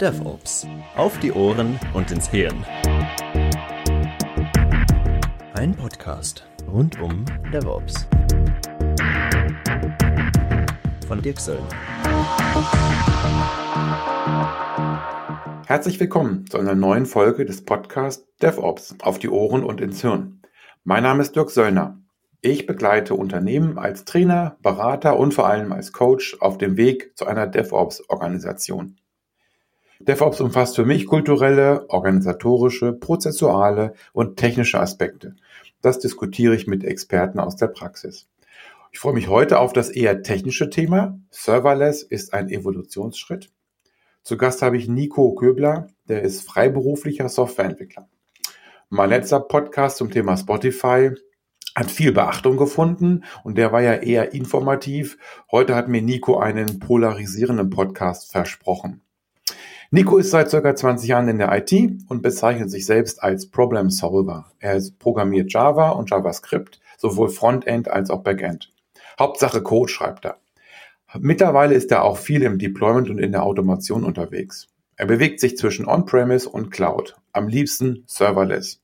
DevOps. Auf die Ohren und ins Hirn. Ein Podcast rund um DevOps. Von Dirk Söllner. Herzlich willkommen zu einer neuen Folge des Podcasts DevOps auf die Ohren und ins Hirn. Mein Name ist Dirk Söllner. Ich begleite Unternehmen als Trainer, Berater und vor allem als Coach auf dem Weg zu einer DevOps-Organisation. DevOps umfasst für mich kulturelle, organisatorische, prozessuale und technische Aspekte. Das diskutiere ich mit Experten aus der Praxis. Ich freue mich heute auf das eher technische Thema. Serverless ist ein Evolutionsschritt. Zu Gast habe ich Nico Köbler, der ist freiberuflicher Softwareentwickler. Mein letzter Podcast zum Thema Spotify hat viel Beachtung gefunden und der war ja eher informativ. Heute hat mir Nico einen polarisierenden Podcast versprochen. Nico ist seit circa 20 Jahren in der IT und bezeichnet sich selbst als Problem Solver. Er programmiert Java und JavaScript, sowohl Frontend als auch Backend. Hauptsache Code schreibt er. Mittlerweile ist er auch viel im Deployment und in der Automation unterwegs. Er bewegt sich zwischen On-Premise und Cloud, am liebsten serverless.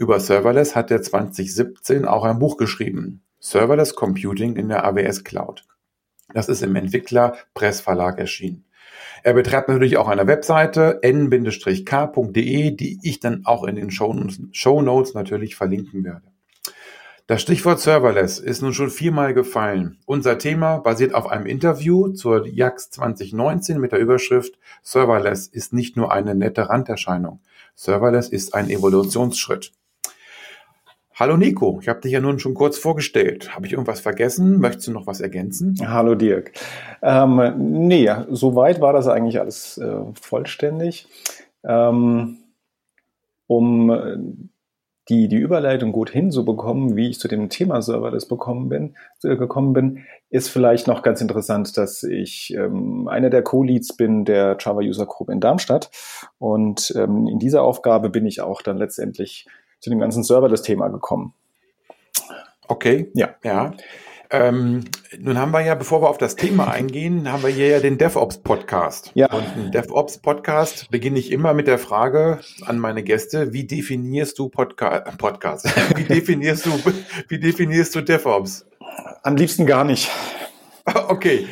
Über Serverless hat er 2017 auch ein Buch geschrieben, Serverless Computing in der AWS Cloud. Das ist im Entwickler Press Verlag erschienen. Er betreibt natürlich auch eine Webseite n-k.de, die ich dann auch in den Show Notes natürlich verlinken werde. Das Stichwort Serverless ist nun schon viermal gefallen. Unser Thema basiert auf einem Interview zur JAX 2019 mit der Überschrift Serverless ist nicht nur eine nette Randerscheinung. Serverless ist ein Evolutionsschritt. Hallo Nico, ich habe dich ja nun schon kurz vorgestellt. Habe ich irgendwas vergessen? Möchtest du noch was ergänzen? Hallo Dirk. Ähm, nee, soweit war das eigentlich alles äh, vollständig. Ähm, um äh, die, die Überleitung gut hinzubekommen, wie ich zu dem Thema Serverless bekommen bin, äh, gekommen bin, ist vielleicht noch ganz interessant, dass ich ähm, einer der Co-Leads bin der Java User Group in Darmstadt. Und ähm, in dieser Aufgabe bin ich auch dann letztendlich zu dem ganzen Serverless-Thema gekommen. Okay. Ja. Ja. Ähm, nun haben wir ja, bevor wir auf das Thema eingehen, haben wir hier ja den DevOps-Podcast. Ja. Und ein DevOps-Podcast beginne ich immer mit der Frage an meine Gäste, wie definierst du Podca Podcast? wie definierst du, wie definierst du DevOps? Am liebsten gar nicht. Okay,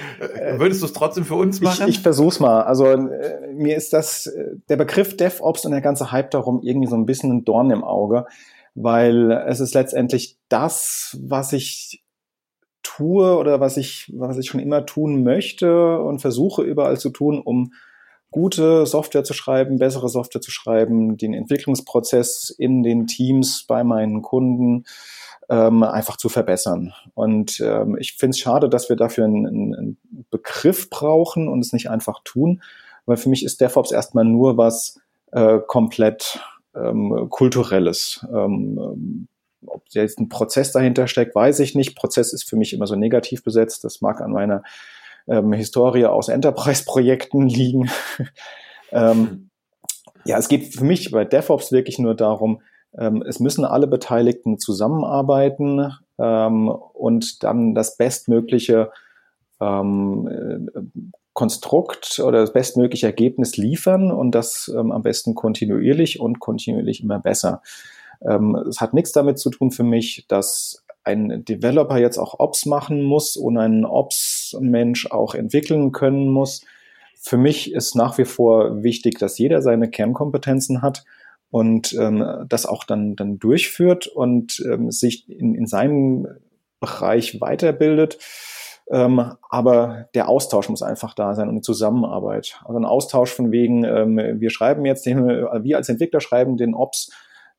würdest du es trotzdem für uns machen? Ich, ich versuch's mal. Also äh, mir ist das äh, der Begriff DevOps und der ganze Hype darum irgendwie so ein bisschen ein Dorn im Auge, weil es ist letztendlich das, was ich tue oder was ich was ich schon immer tun möchte und versuche überall zu tun, um gute Software zu schreiben, bessere Software zu schreiben, den Entwicklungsprozess in den Teams bei meinen Kunden ähm, einfach zu verbessern. Und ähm, ich finde es schade, dass wir dafür einen, einen Begriff brauchen und es nicht einfach tun, weil für mich ist DevOps erstmal nur was äh, komplett ähm, kulturelles. Ähm, ob jetzt ein Prozess dahinter steckt, weiß ich nicht. Prozess ist für mich immer so negativ besetzt. Das mag an meiner ähm, Historie aus Enterprise-Projekten liegen. ähm, ja, es geht für mich bei DevOps wirklich nur darum, ähm, es müssen alle Beteiligten zusammenarbeiten ähm, und dann das bestmögliche ähm, äh, Konstrukt oder das bestmögliche Ergebnis liefern und das ähm, am besten kontinuierlich und kontinuierlich immer besser. Ähm, es hat nichts damit zu tun für mich, dass ein Developer jetzt auch Ops machen muss und ein Ops-Mensch auch entwickeln können muss. Für mich ist nach wie vor wichtig, dass jeder seine Kernkompetenzen hat und ähm, das auch dann, dann durchführt und ähm, sich in, in seinem Bereich weiterbildet. Ähm, aber der Austausch muss einfach da sein und die Zusammenarbeit. Also ein Austausch von wegen, ähm, wir schreiben jetzt, den, wir als Entwickler schreiben den Ops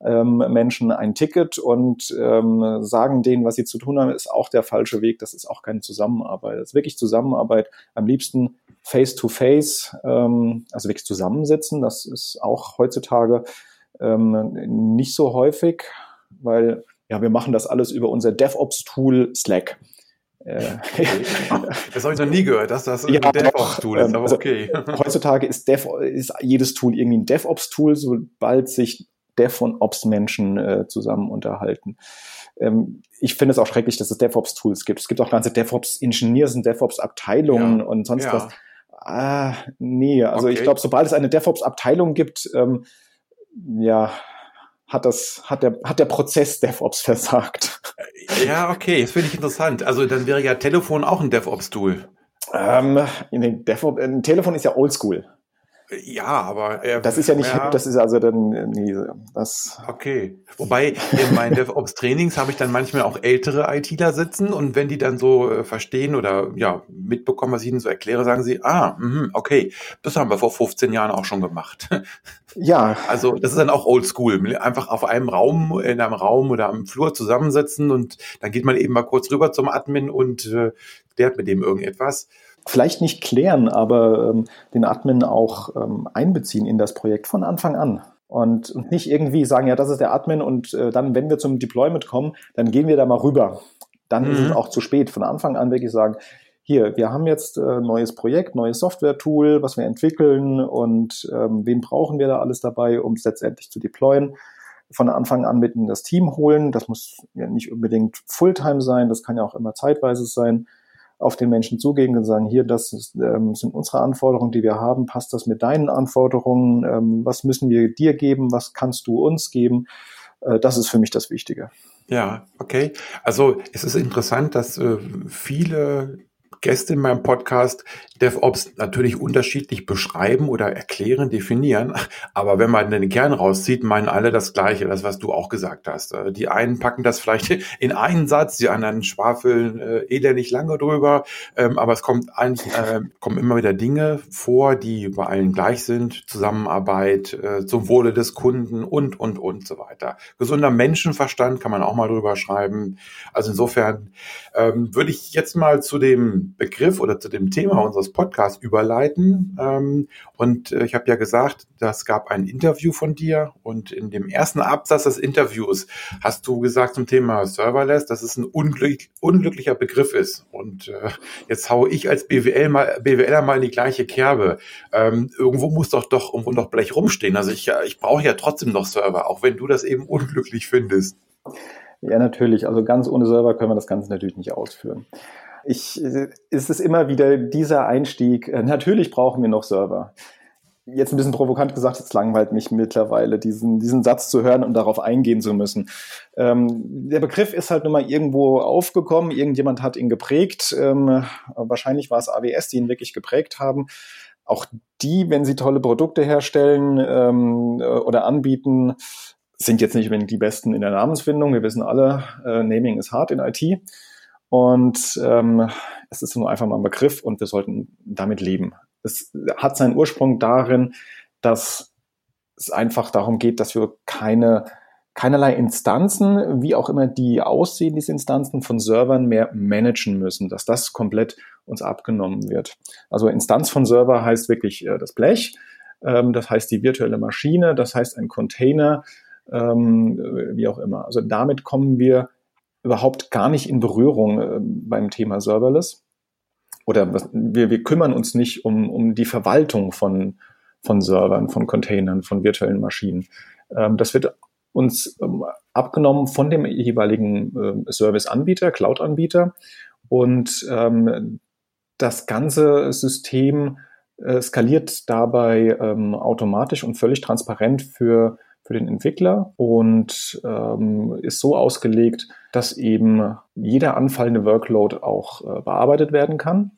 ähm, Menschen ein Ticket und ähm, sagen denen, was sie zu tun haben, ist auch der falsche Weg. Das ist auch keine Zusammenarbeit. Das ist wirklich Zusammenarbeit. Am liebsten face to face, ähm, also wirklich zusammensitzen. Das ist auch heutzutage ähm, nicht so häufig, weil ja, wir machen das alles über unser DevOps-Tool Slack. Äh, das habe ich noch nie gehört, dass das ja, ein DevOps-Tool ist, aber also okay. Heutzutage ist, Dev, ist jedes Tool irgendwie ein DevOps-Tool, sobald sich Dev- und Ops-Menschen äh, zusammen unterhalten. Ähm, ich finde es auch schrecklich, dass es DevOps-Tools gibt. Es gibt auch ganze DevOps-Engineers und DevOps-Abteilungen ja, und sonst ja. was. Ah, nee, also okay. ich glaube, sobald es eine DevOps-Abteilung gibt, ähm, ja, hat das, hat der, hat der Prozess DevOps versagt. Ja, okay, das finde ich interessant. Also dann wäre ja Telefon auch ein DevOps-Tool. Ähm, in DevOps, ein Telefon ist ja oldschool. Ja, aber äh, das ist ja nicht, ja. das ist also dann nie das. Okay. Wobei in meinen DevOps Trainings habe ich dann manchmal auch ältere ITler sitzen und wenn die dann so äh, verstehen oder ja mitbekommen, was ich ihnen so erkläre, sagen sie, ah, mh, okay, das haben wir vor 15 Jahren auch schon gemacht. Ja. Also das ist dann auch Oldschool, einfach auf einem Raum, in einem Raum oder am Flur zusammensetzen und dann geht man eben mal kurz rüber zum Admin und äh, klärt mit dem irgendetwas vielleicht nicht klären, aber ähm, den Admin auch ähm, einbeziehen in das Projekt von Anfang an. Und, und nicht irgendwie sagen, ja, das ist der Admin und äh, dann, wenn wir zum Deployment kommen, dann gehen wir da mal rüber. Dann mhm. ist es mhm. auch zu spät. Von Anfang an wirklich sagen, hier, wir haben jetzt äh, neues Projekt, neues Software-Tool, was wir entwickeln und ähm, wen brauchen wir da alles dabei, um es letztendlich zu deployen. Von Anfang an mit in das Team holen. Das muss ja nicht unbedingt Fulltime sein, das kann ja auch immer zeitweise sein auf den Menschen zugehen und sagen, hier, das ist, ähm, sind unsere Anforderungen, die wir haben, passt das mit deinen Anforderungen, ähm, was müssen wir dir geben, was kannst du uns geben, äh, das ist für mich das Wichtige. Ja, okay. Also es ist interessant, dass äh, viele Gäste in meinem Podcast DevOps natürlich unterschiedlich beschreiben oder erklären, definieren. Aber wenn man den Kern rauszieht, meinen alle das Gleiche, das, was du auch gesagt hast. Äh, die einen packen das vielleicht in einen Satz, die anderen schwafeln äh, elendig lange drüber. Ähm, aber es kommt eigentlich, äh, kommen immer wieder Dinge vor, die bei allen gleich sind. Zusammenarbeit äh, zum Wohle des Kunden und, und, und so weiter. Gesunder Menschenverstand kann man auch mal drüber schreiben. Also insofern ähm, würde ich jetzt mal zu dem Begriff oder zu dem Thema unseres Podcasts überleiten. Ähm, und äh, ich habe ja gesagt, das gab ein Interview von dir und in dem ersten Absatz des Interviews hast du gesagt zum Thema Serverless, dass es ein unglück, unglücklicher Begriff ist. Und äh, jetzt haue ich als BWL mal, BWLer mal in die gleiche Kerbe. Ähm, irgendwo muss doch doch irgendwo noch Blech rumstehen. Also ich, ich brauche ja trotzdem noch Server, auch wenn du das eben unglücklich findest. Ja, natürlich. Also ganz ohne Server können wir das Ganze natürlich nicht ausführen ich, ist es immer wieder dieser Einstieg. Äh, natürlich brauchen wir noch Server. Jetzt ein bisschen provokant gesagt, es langweilt mich mittlerweile, diesen, diesen Satz zu hören und darauf eingehen zu müssen. Ähm, der Begriff ist halt nun mal irgendwo aufgekommen, irgendjemand hat ihn geprägt. Ähm, wahrscheinlich war es AWS, die ihn wirklich geprägt haben. Auch die, wenn sie tolle Produkte herstellen ähm, oder anbieten, sind jetzt nicht unbedingt die besten in der Namensfindung. Wir wissen alle, äh, Naming is hard in IT. Und ähm, es ist nur einfach mal ein Begriff und wir sollten damit leben. Es hat seinen Ursprung darin, dass es einfach darum geht, dass wir keine keinerlei Instanzen, wie auch immer die aussehen, diese Instanzen von Servern mehr managen müssen, dass das komplett uns abgenommen wird. Also Instanz von Server heißt wirklich äh, das Blech, ähm, das heißt die virtuelle Maschine, das heißt ein Container, ähm, wie auch immer. Also damit kommen wir überhaupt gar nicht in Berührung äh, beim Thema Serverless. Oder wir, wir kümmern uns nicht um, um die Verwaltung von, von Servern, von Containern, von virtuellen Maschinen. Ähm, das wird uns ähm, abgenommen von dem jeweiligen äh, Service-Anbieter, Cloud-Anbieter. Und ähm, das ganze System äh, skaliert dabei automatisch und völlig transparent für für den Entwickler und ähm, ist so ausgelegt, dass eben jeder anfallende Workload auch äh, bearbeitet werden kann.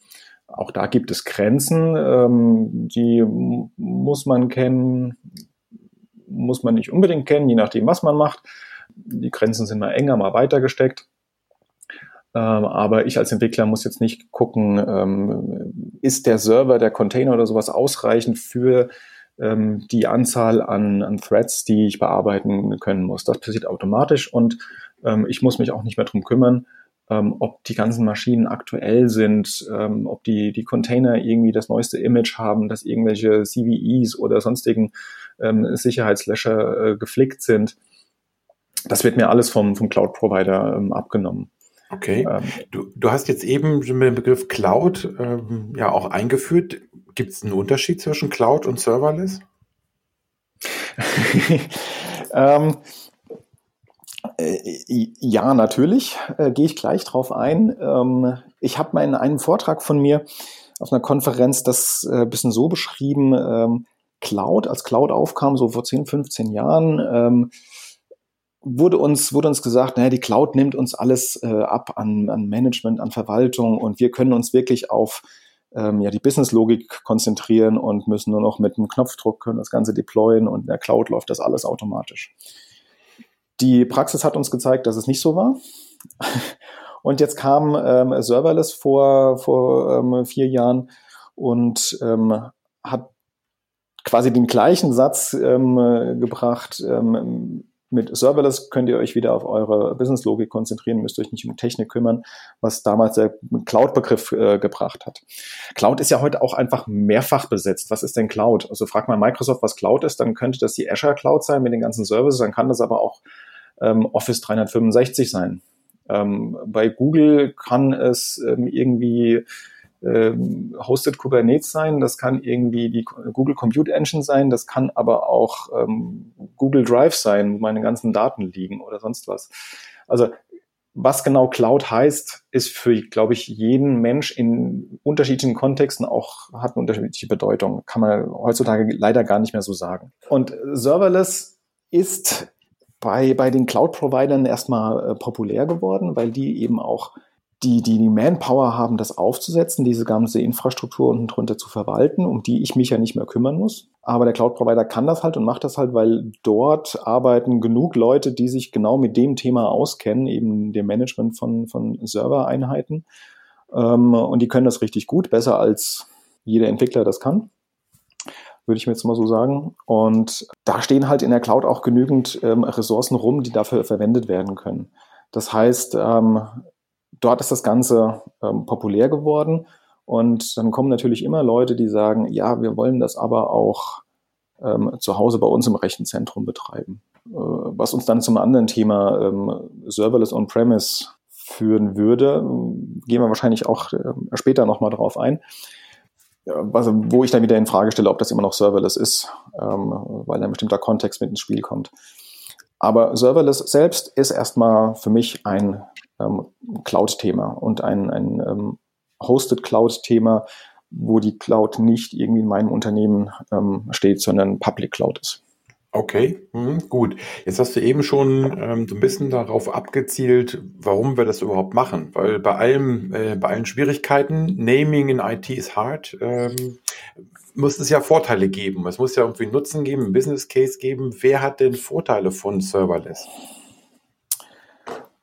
Auch da gibt es Grenzen, ähm, die muss man kennen, muss man nicht unbedingt kennen, je nachdem, was man macht. Die Grenzen sind mal enger, mal weiter gesteckt. Ähm, aber ich als Entwickler muss jetzt nicht gucken, ähm, ist der Server, der Container oder sowas ausreichend für ähm, die Anzahl an, an Threads, die ich bearbeiten können muss. Das passiert automatisch und ähm, ich muss mich auch nicht mehr drum kümmern, ähm, ob die ganzen Maschinen aktuell sind, ähm, ob die, die Container irgendwie das neueste Image haben, dass irgendwelche CVEs oder sonstigen ähm, Sicherheitslöscher äh, geflickt sind. Das wird mir alles vom, vom Cloud-Provider ähm, abgenommen. Okay. Ähm, du, du hast jetzt eben den Begriff Cloud ähm, ja auch eingeführt. Gibt es einen Unterschied zwischen Cloud und Serverless? ähm, äh, ja, natürlich. Äh, Gehe ich gleich drauf ein. Ähm, ich habe mal in einem Vortrag von mir auf einer Konferenz das äh, bisschen so beschrieben, ähm, Cloud, als Cloud aufkam, so vor 10, 15 Jahren, ähm, wurde uns, wurde uns gesagt, naja, die Cloud nimmt uns alles äh, ab an, an Management, an Verwaltung und wir können uns wirklich auf ähm, ja, die Business-Logik konzentrieren und müssen nur noch mit einem Knopfdruck können das Ganze deployen und in der Cloud läuft das alles automatisch. Die Praxis hat uns gezeigt, dass es nicht so war. Und jetzt kam ähm, Serverless vor, vor ähm, vier Jahren und ähm, hat quasi den gleichen Satz ähm, gebracht. Ähm, mit Serverless könnt ihr euch wieder auf eure Business-Logik konzentrieren, müsst euch nicht um Technik kümmern, was damals der Cloud-Begriff äh, gebracht hat. Cloud ist ja heute auch einfach mehrfach besetzt. Was ist denn Cloud? Also fragt mal Microsoft, was Cloud ist, dann könnte das die Azure Cloud sein mit den ganzen Services, dann kann das aber auch ähm, Office 365 sein. Ähm, bei Google kann es ähm, irgendwie ähm, Hosted Kubernetes sein, das kann irgendwie die Google Compute Engine sein, das kann aber auch ähm, Google Drive sein, wo meine ganzen Daten liegen oder sonst was. Also was genau Cloud heißt, ist für, glaube ich, jeden Mensch in unterschiedlichen Kontexten auch, hat eine unterschiedliche Bedeutung. Kann man heutzutage leider gar nicht mehr so sagen. Und Serverless ist bei, bei den Cloud-Providern erstmal äh, populär geworden, weil die eben auch die, die die Manpower haben, das aufzusetzen, diese ganze Infrastruktur unten drunter zu verwalten, um die ich mich ja nicht mehr kümmern muss. Aber der Cloud-Provider kann das halt und macht das halt, weil dort arbeiten genug Leute, die sich genau mit dem Thema auskennen, eben dem Management von, von Servereinheiten. Ähm, und die können das richtig gut, besser als jeder Entwickler das kann würde ich mir jetzt mal so sagen. Und da stehen halt in der Cloud auch genügend ähm, Ressourcen rum, die dafür verwendet werden können. Das heißt, ähm, dort ist das Ganze ähm, populär geworden. Und dann kommen natürlich immer Leute, die sagen, ja, wir wollen das aber auch ähm, zu Hause bei uns im Rechenzentrum betreiben. Äh, was uns dann zum anderen Thema ähm, Serverless On-Premise führen würde, gehen wir wahrscheinlich auch äh, später nochmal drauf ein. Was, wo ich dann wieder in Frage stelle, ob das immer noch Serverless ist, ähm, weil ein bestimmter Kontext mit ins Spiel kommt. Aber Serverless selbst ist erstmal für mich ein ähm, Cloud-Thema und ein, ein ähm, Hosted Cloud-Thema, wo die Cloud nicht irgendwie in meinem Unternehmen ähm, steht, sondern Public Cloud ist. Okay, hm, gut. Jetzt hast du eben schon ähm, so ein bisschen darauf abgezielt, warum wir das überhaupt machen. Weil bei allem, äh, bei allen Schwierigkeiten, Naming in IT ist hart, ähm, muss es ja Vorteile geben. Es muss ja irgendwie Nutzen geben, einen Business Case geben. Wer hat denn Vorteile von Serverless?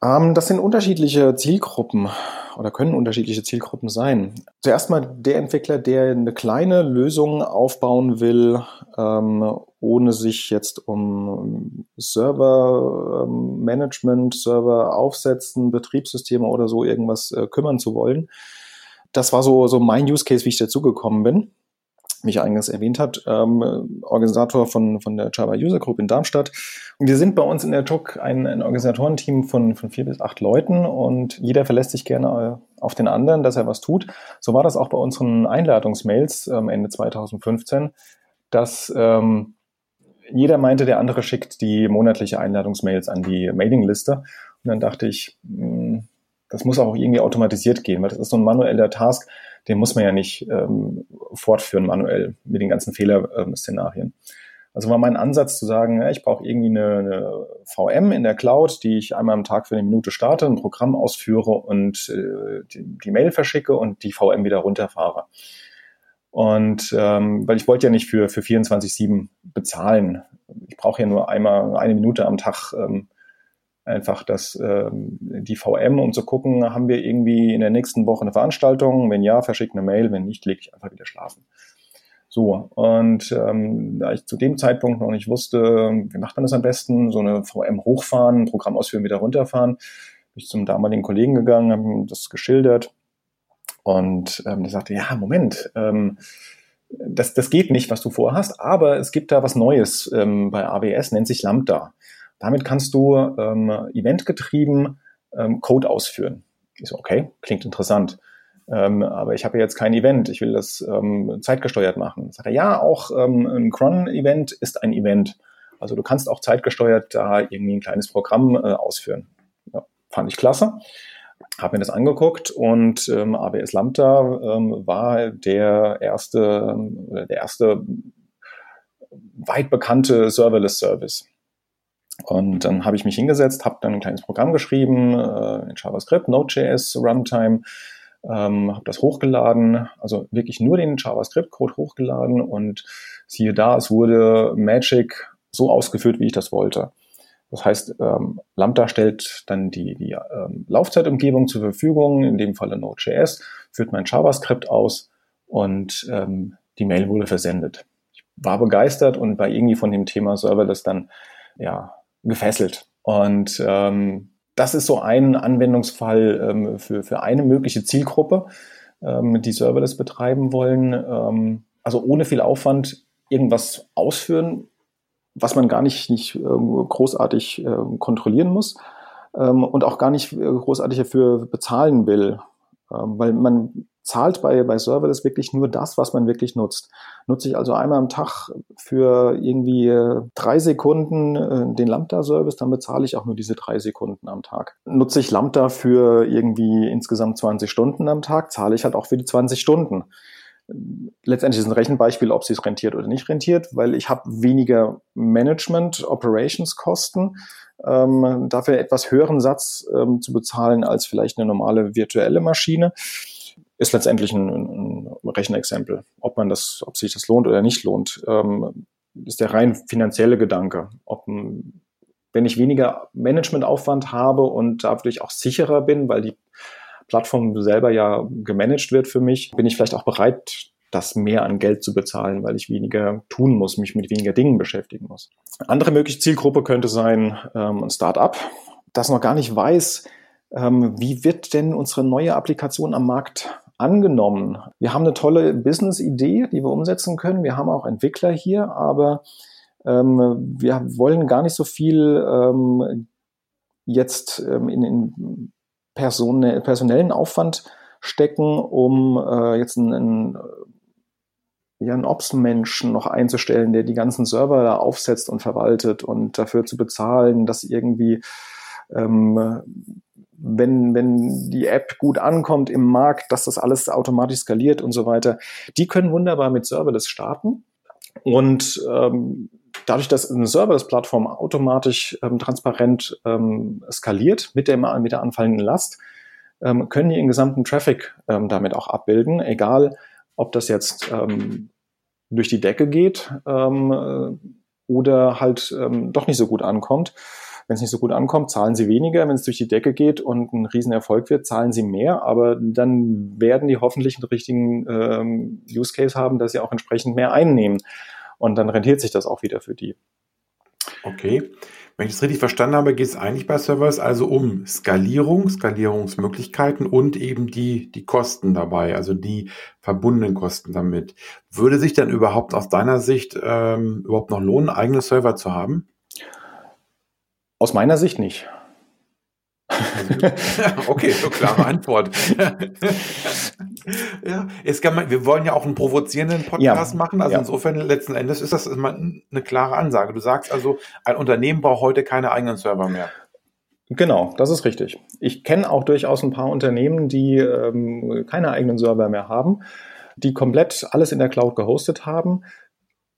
Ähm, das sind unterschiedliche Zielgruppen oder können unterschiedliche Zielgruppen sein. Zuerst mal der Entwickler, der eine kleine Lösung aufbauen will, ähm, ohne sich jetzt um Server-Management, ähm, Server aufsetzen, Betriebssysteme oder so irgendwas äh, kümmern zu wollen. Das war so, so mein Use Case, wie ich dazugekommen bin wie ich eingangs erwähnt habe, ähm, Organisator von, von der Java User Group in Darmstadt. Und wir sind bei uns in der TUC ein, ein Organisatorenteam von, von vier bis acht Leuten und jeder verlässt sich gerne äh, auf den anderen, dass er was tut. So war das auch bei unseren Einladungsmails ähm, Ende 2015, dass ähm, jeder meinte, der andere schickt die monatliche Einladungsmails an die Mailingliste. Und dann dachte ich, hm, das muss auch irgendwie automatisiert gehen, weil das ist so ein manueller Task, den muss man ja nicht ähm, fortführen manuell mit den ganzen Fehlerszenarien. Also war mein Ansatz zu sagen, ja, ich brauche irgendwie eine, eine VM in der Cloud, die ich einmal am Tag für eine Minute starte, ein Programm ausführe und äh, die, die Mail verschicke und die VM wieder runterfahre. Und ähm, weil ich wollte ja nicht für, für 24-7 bezahlen. Ich brauche ja nur einmal eine Minute am Tag ähm, einfach das, ähm, die VM, um zu gucken, haben wir irgendwie in der nächsten Woche eine Veranstaltung? Wenn ja, verschicke eine Mail, wenn nicht, lege ich einfach wieder schlafen. So, und ähm, da ich zu dem Zeitpunkt noch nicht wusste, wie macht man das am besten, so eine VM hochfahren, ein Programm ausführen, wieder runterfahren, bin ich zum damaligen Kollegen gegangen, habe das geschildert und ähm, der sagte, ja, Moment, ähm, das, das geht nicht, was du vorhast, aber es gibt da was Neues ähm, bei AWS, nennt sich Lambda. Damit kannst du ähm, eventgetrieben ähm, Code ausführen. Ich so, okay, klingt interessant. Ähm, aber ich habe jetzt kein Event, ich will das ähm, zeitgesteuert machen. Sagt er, ja, auch ähm, ein Cron-Event ist ein Event. Also du kannst auch zeitgesteuert da irgendwie ein kleines Programm äh, ausführen. Ja, fand ich klasse. Habe mir das angeguckt und ähm, AWS Lambda ähm, war der erste, der erste weit bekannte Serverless Service. Und dann habe ich mich hingesetzt, habe dann ein kleines Programm geschrieben äh, in JavaScript, Node.js, Runtime, ähm, habe das hochgeladen, also wirklich nur den JavaScript-Code hochgeladen und siehe da, es wurde Magic so ausgeführt, wie ich das wollte. Das heißt, ähm, Lambda stellt dann die, die ähm, Laufzeitumgebung zur Verfügung, in dem Falle Node.js, führt mein JavaScript aus und ähm, die Mail wurde versendet. Ich war begeistert und war irgendwie von dem Thema Serverless dann ja gefesselt. Und ähm, das ist so ein Anwendungsfall ähm, für, für eine mögliche Zielgruppe, ähm, die Serverless betreiben wollen. Ähm, also ohne viel Aufwand irgendwas ausführen, was man gar nicht, nicht äh, großartig äh, kontrollieren muss ähm, und auch gar nicht äh, großartig dafür bezahlen will. Ähm, weil man zahlt bei, bei Serverless wirklich nur das, was man wirklich nutzt. Nutze ich also einmal am Tag für irgendwie äh, drei Sekunden äh, den Lambda-Service, dann bezahle ich auch nur diese drei Sekunden am Tag. Nutze ich Lambda für irgendwie insgesamt 20 Stunden am Tag, zahle ich halt auch für die 20 Stunden. Letztendlich ist ein Rechenbeispiel, ob sie es rentiert oder nicht rentiert, weil ich habe weniger Management, Operations-Kosten, ähm, dafür etwas höheren Satz ähm, zu bezahlen als vielleicht eine normale virtuelle Maschine ist letztendlich ein, ein Rechenexempel. Ob man das, ob sich das lohnt oder nicht lohnt, ähm, ist der rein finanzielle Gedanke. Ob, wenn ich weniger Managementaufwand habe und dadurch auch sicherer bin, weil die Plattform selber ja gemanagt wird für mich, bin ich vielleicht auch bereit, das mehr an Geld zu bezahlen, weil ich weniger tun muss, mich mit weniger Dingen beschäftigen muss. Andere mögliche Zielgruppe könnte sein ähm, ein Startup, das noch gar nicht weiß, ähm, wie wird denn unsere neue Applikation am Markt angenommen. Wir haben eine tolle Business-Idee, die wir umsetzen können. Wir haben auch Entwickler hier, aber ähm, wir wollen gar nicht so viel ähm, jetzt ähm, in, in Person, personellen Aufwand stecken, um äh, jetzt einen, ja, einen Ops-Menschen noch einzustellen, der die ganzen Server da aufsetzt und verwaltet und dafür zu bezahlen, dass irgendwie ähm, wenn, wenn die App gut ankommt im Markt, dass das alles automatisch skaliert und so weiter. Die können wunderbar mit Serverless starten. Und ähm, dadurch, dass eine Serverless-Plattform automatisch ähm, transparent ähm, skaliert mit der, mit der anfallenden Last, ähm, können die den gesamten Traffic ähm, damit auch abbilden, egal ob das jetzt ähm, durch die Decke geht ähm, äh, oder halt doch nicht so gut ankommt. Wenn es nicht so gut ankommt, zahlen sie weniger. Wenn es durch die Decke geht und ein Riesenerfolg wird, zahlen sie mehr. Aber dann werden die hoffentlich einen richtigen Use Case haben, dass sie auch entsprechend mehr einnehmen. Und dann rentiert sich das auch wieder für die. Okay. Wenn ich das richtig verstanden habe, geht es eigentlich bei Servers also um Skalierung, Skalierungsmöglichkeiten und eben die, die Kosten dabei, also die verbundenen Kosten damit. Würde sich dann überhaupt aus deiner Sicht ähm, überhaupt noch lohnen, eigene Server zu haben? Aus meiner Sicht nicht. okay, so klare Antwort. ja, jetzt kann man, wir wollen ja auch einen provozierenden Podcast ja, machen. Also ja. insofern letzten Endes ist das immer eine klare Ansage. Du sagst also, ein Unternehmen braucht heute keine eigenen Server mehr. Genau, das ist richtig. Ich kenne auch durchaus ein paar Unternehmen, die ähm, keine eigenen Server mehr haben, die komplett alles in der Cloud gehostet haben,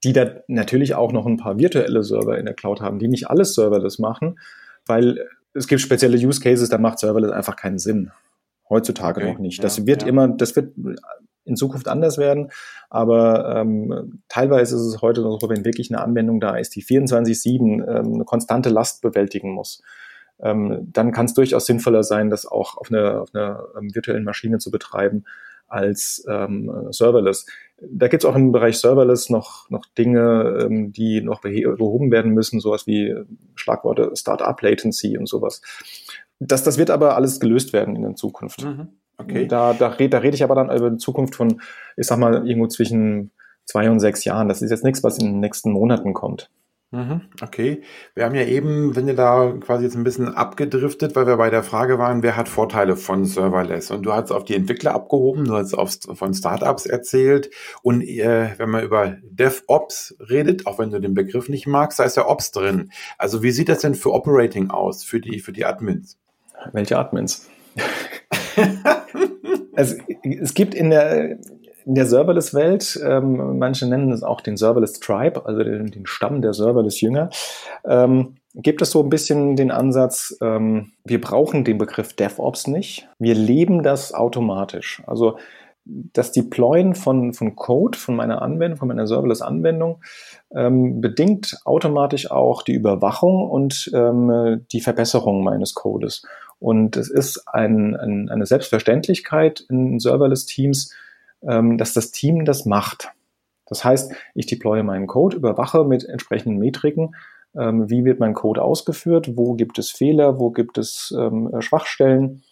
die da natürlich auch noch ein paar virtuelle Server in der Cloud haben, die nicht alles serverless machen, weil es gibt spezielle Use Cases, da macht serverless einfach keinen Sinn. Heutzutage okay. noch nicht. Das ja, wird ja. immer, das wird in Zukunft anders werden, aber ähm, teilweise ist es heute noch so, wenn wirklich eine Anwendung da ist, die 24/7 ähm, eine konstante Last bewältigen muss, ähm, dann kann es durchaus sinnvoller sein, das auch auf einer, auf einer ähm, virtuellen Maschine zu betreiben als ähm, Serverless. Da gibt es auch im Bereich Serverless noch, noch Dinge, ähm, die noch behoben werden müssen, sowas wie Schlagworte Startup Latency und sowas. Das, das wird aber alles gelöst werden in der Zukunft. Mhm. Okay. Da, da, red, da rede ich aber dann über die Zukunft von, ich sag mal, irgendwo zwischen zwei und sechs Jahren. Das ist jetzt nichts, was in den nächsten Monaten kommt. Mhm, okay. Wir haben ja eben, wenn ihr da quasi jetzt ein bisschen abgedriftet, weil wir bei der Frage waren, wer hat Vorteile von Serverless? Und du hast auf die Entwickler abgehoben, du hast auf, von Startups erzählt. Und äh, wenn man über DevOps redet, auch wenn du den Begriff nicht magst, da ist ja Ops drin. Also wie sieht das denn für Operating aus, für die, für die Admins? Welche Admins? Also es gibt in der, in der Serverless-Welt, ähm, manche nennen es auch den Serverless-Tribe, also den, den, Stamm der Serverless-Jünger, ähm, gibt es so ein bisschen den Ansatz, ähm, wir brauchen den Begriff DevOps nicht, wir leben das automatisch. Also das Deployen von, von Code, von meiner Anwendung, von meiner Serverless-Anwendung, ähm, bedingt automatisch auch die Überwachung und ähm, die Verbesserung meines Codes. Und es ist ein, ein, eine Selbstverständlichkeit in Serverless-Teams, ähm, dass das Team das macht. Das heißt, ich deploye meinen Code, überwache mit entsprechenden Metriken, ähm, wie wird mein Code ausgeführt, wo gibt es Fehler, wo gibt es ähm, Schwachstellen,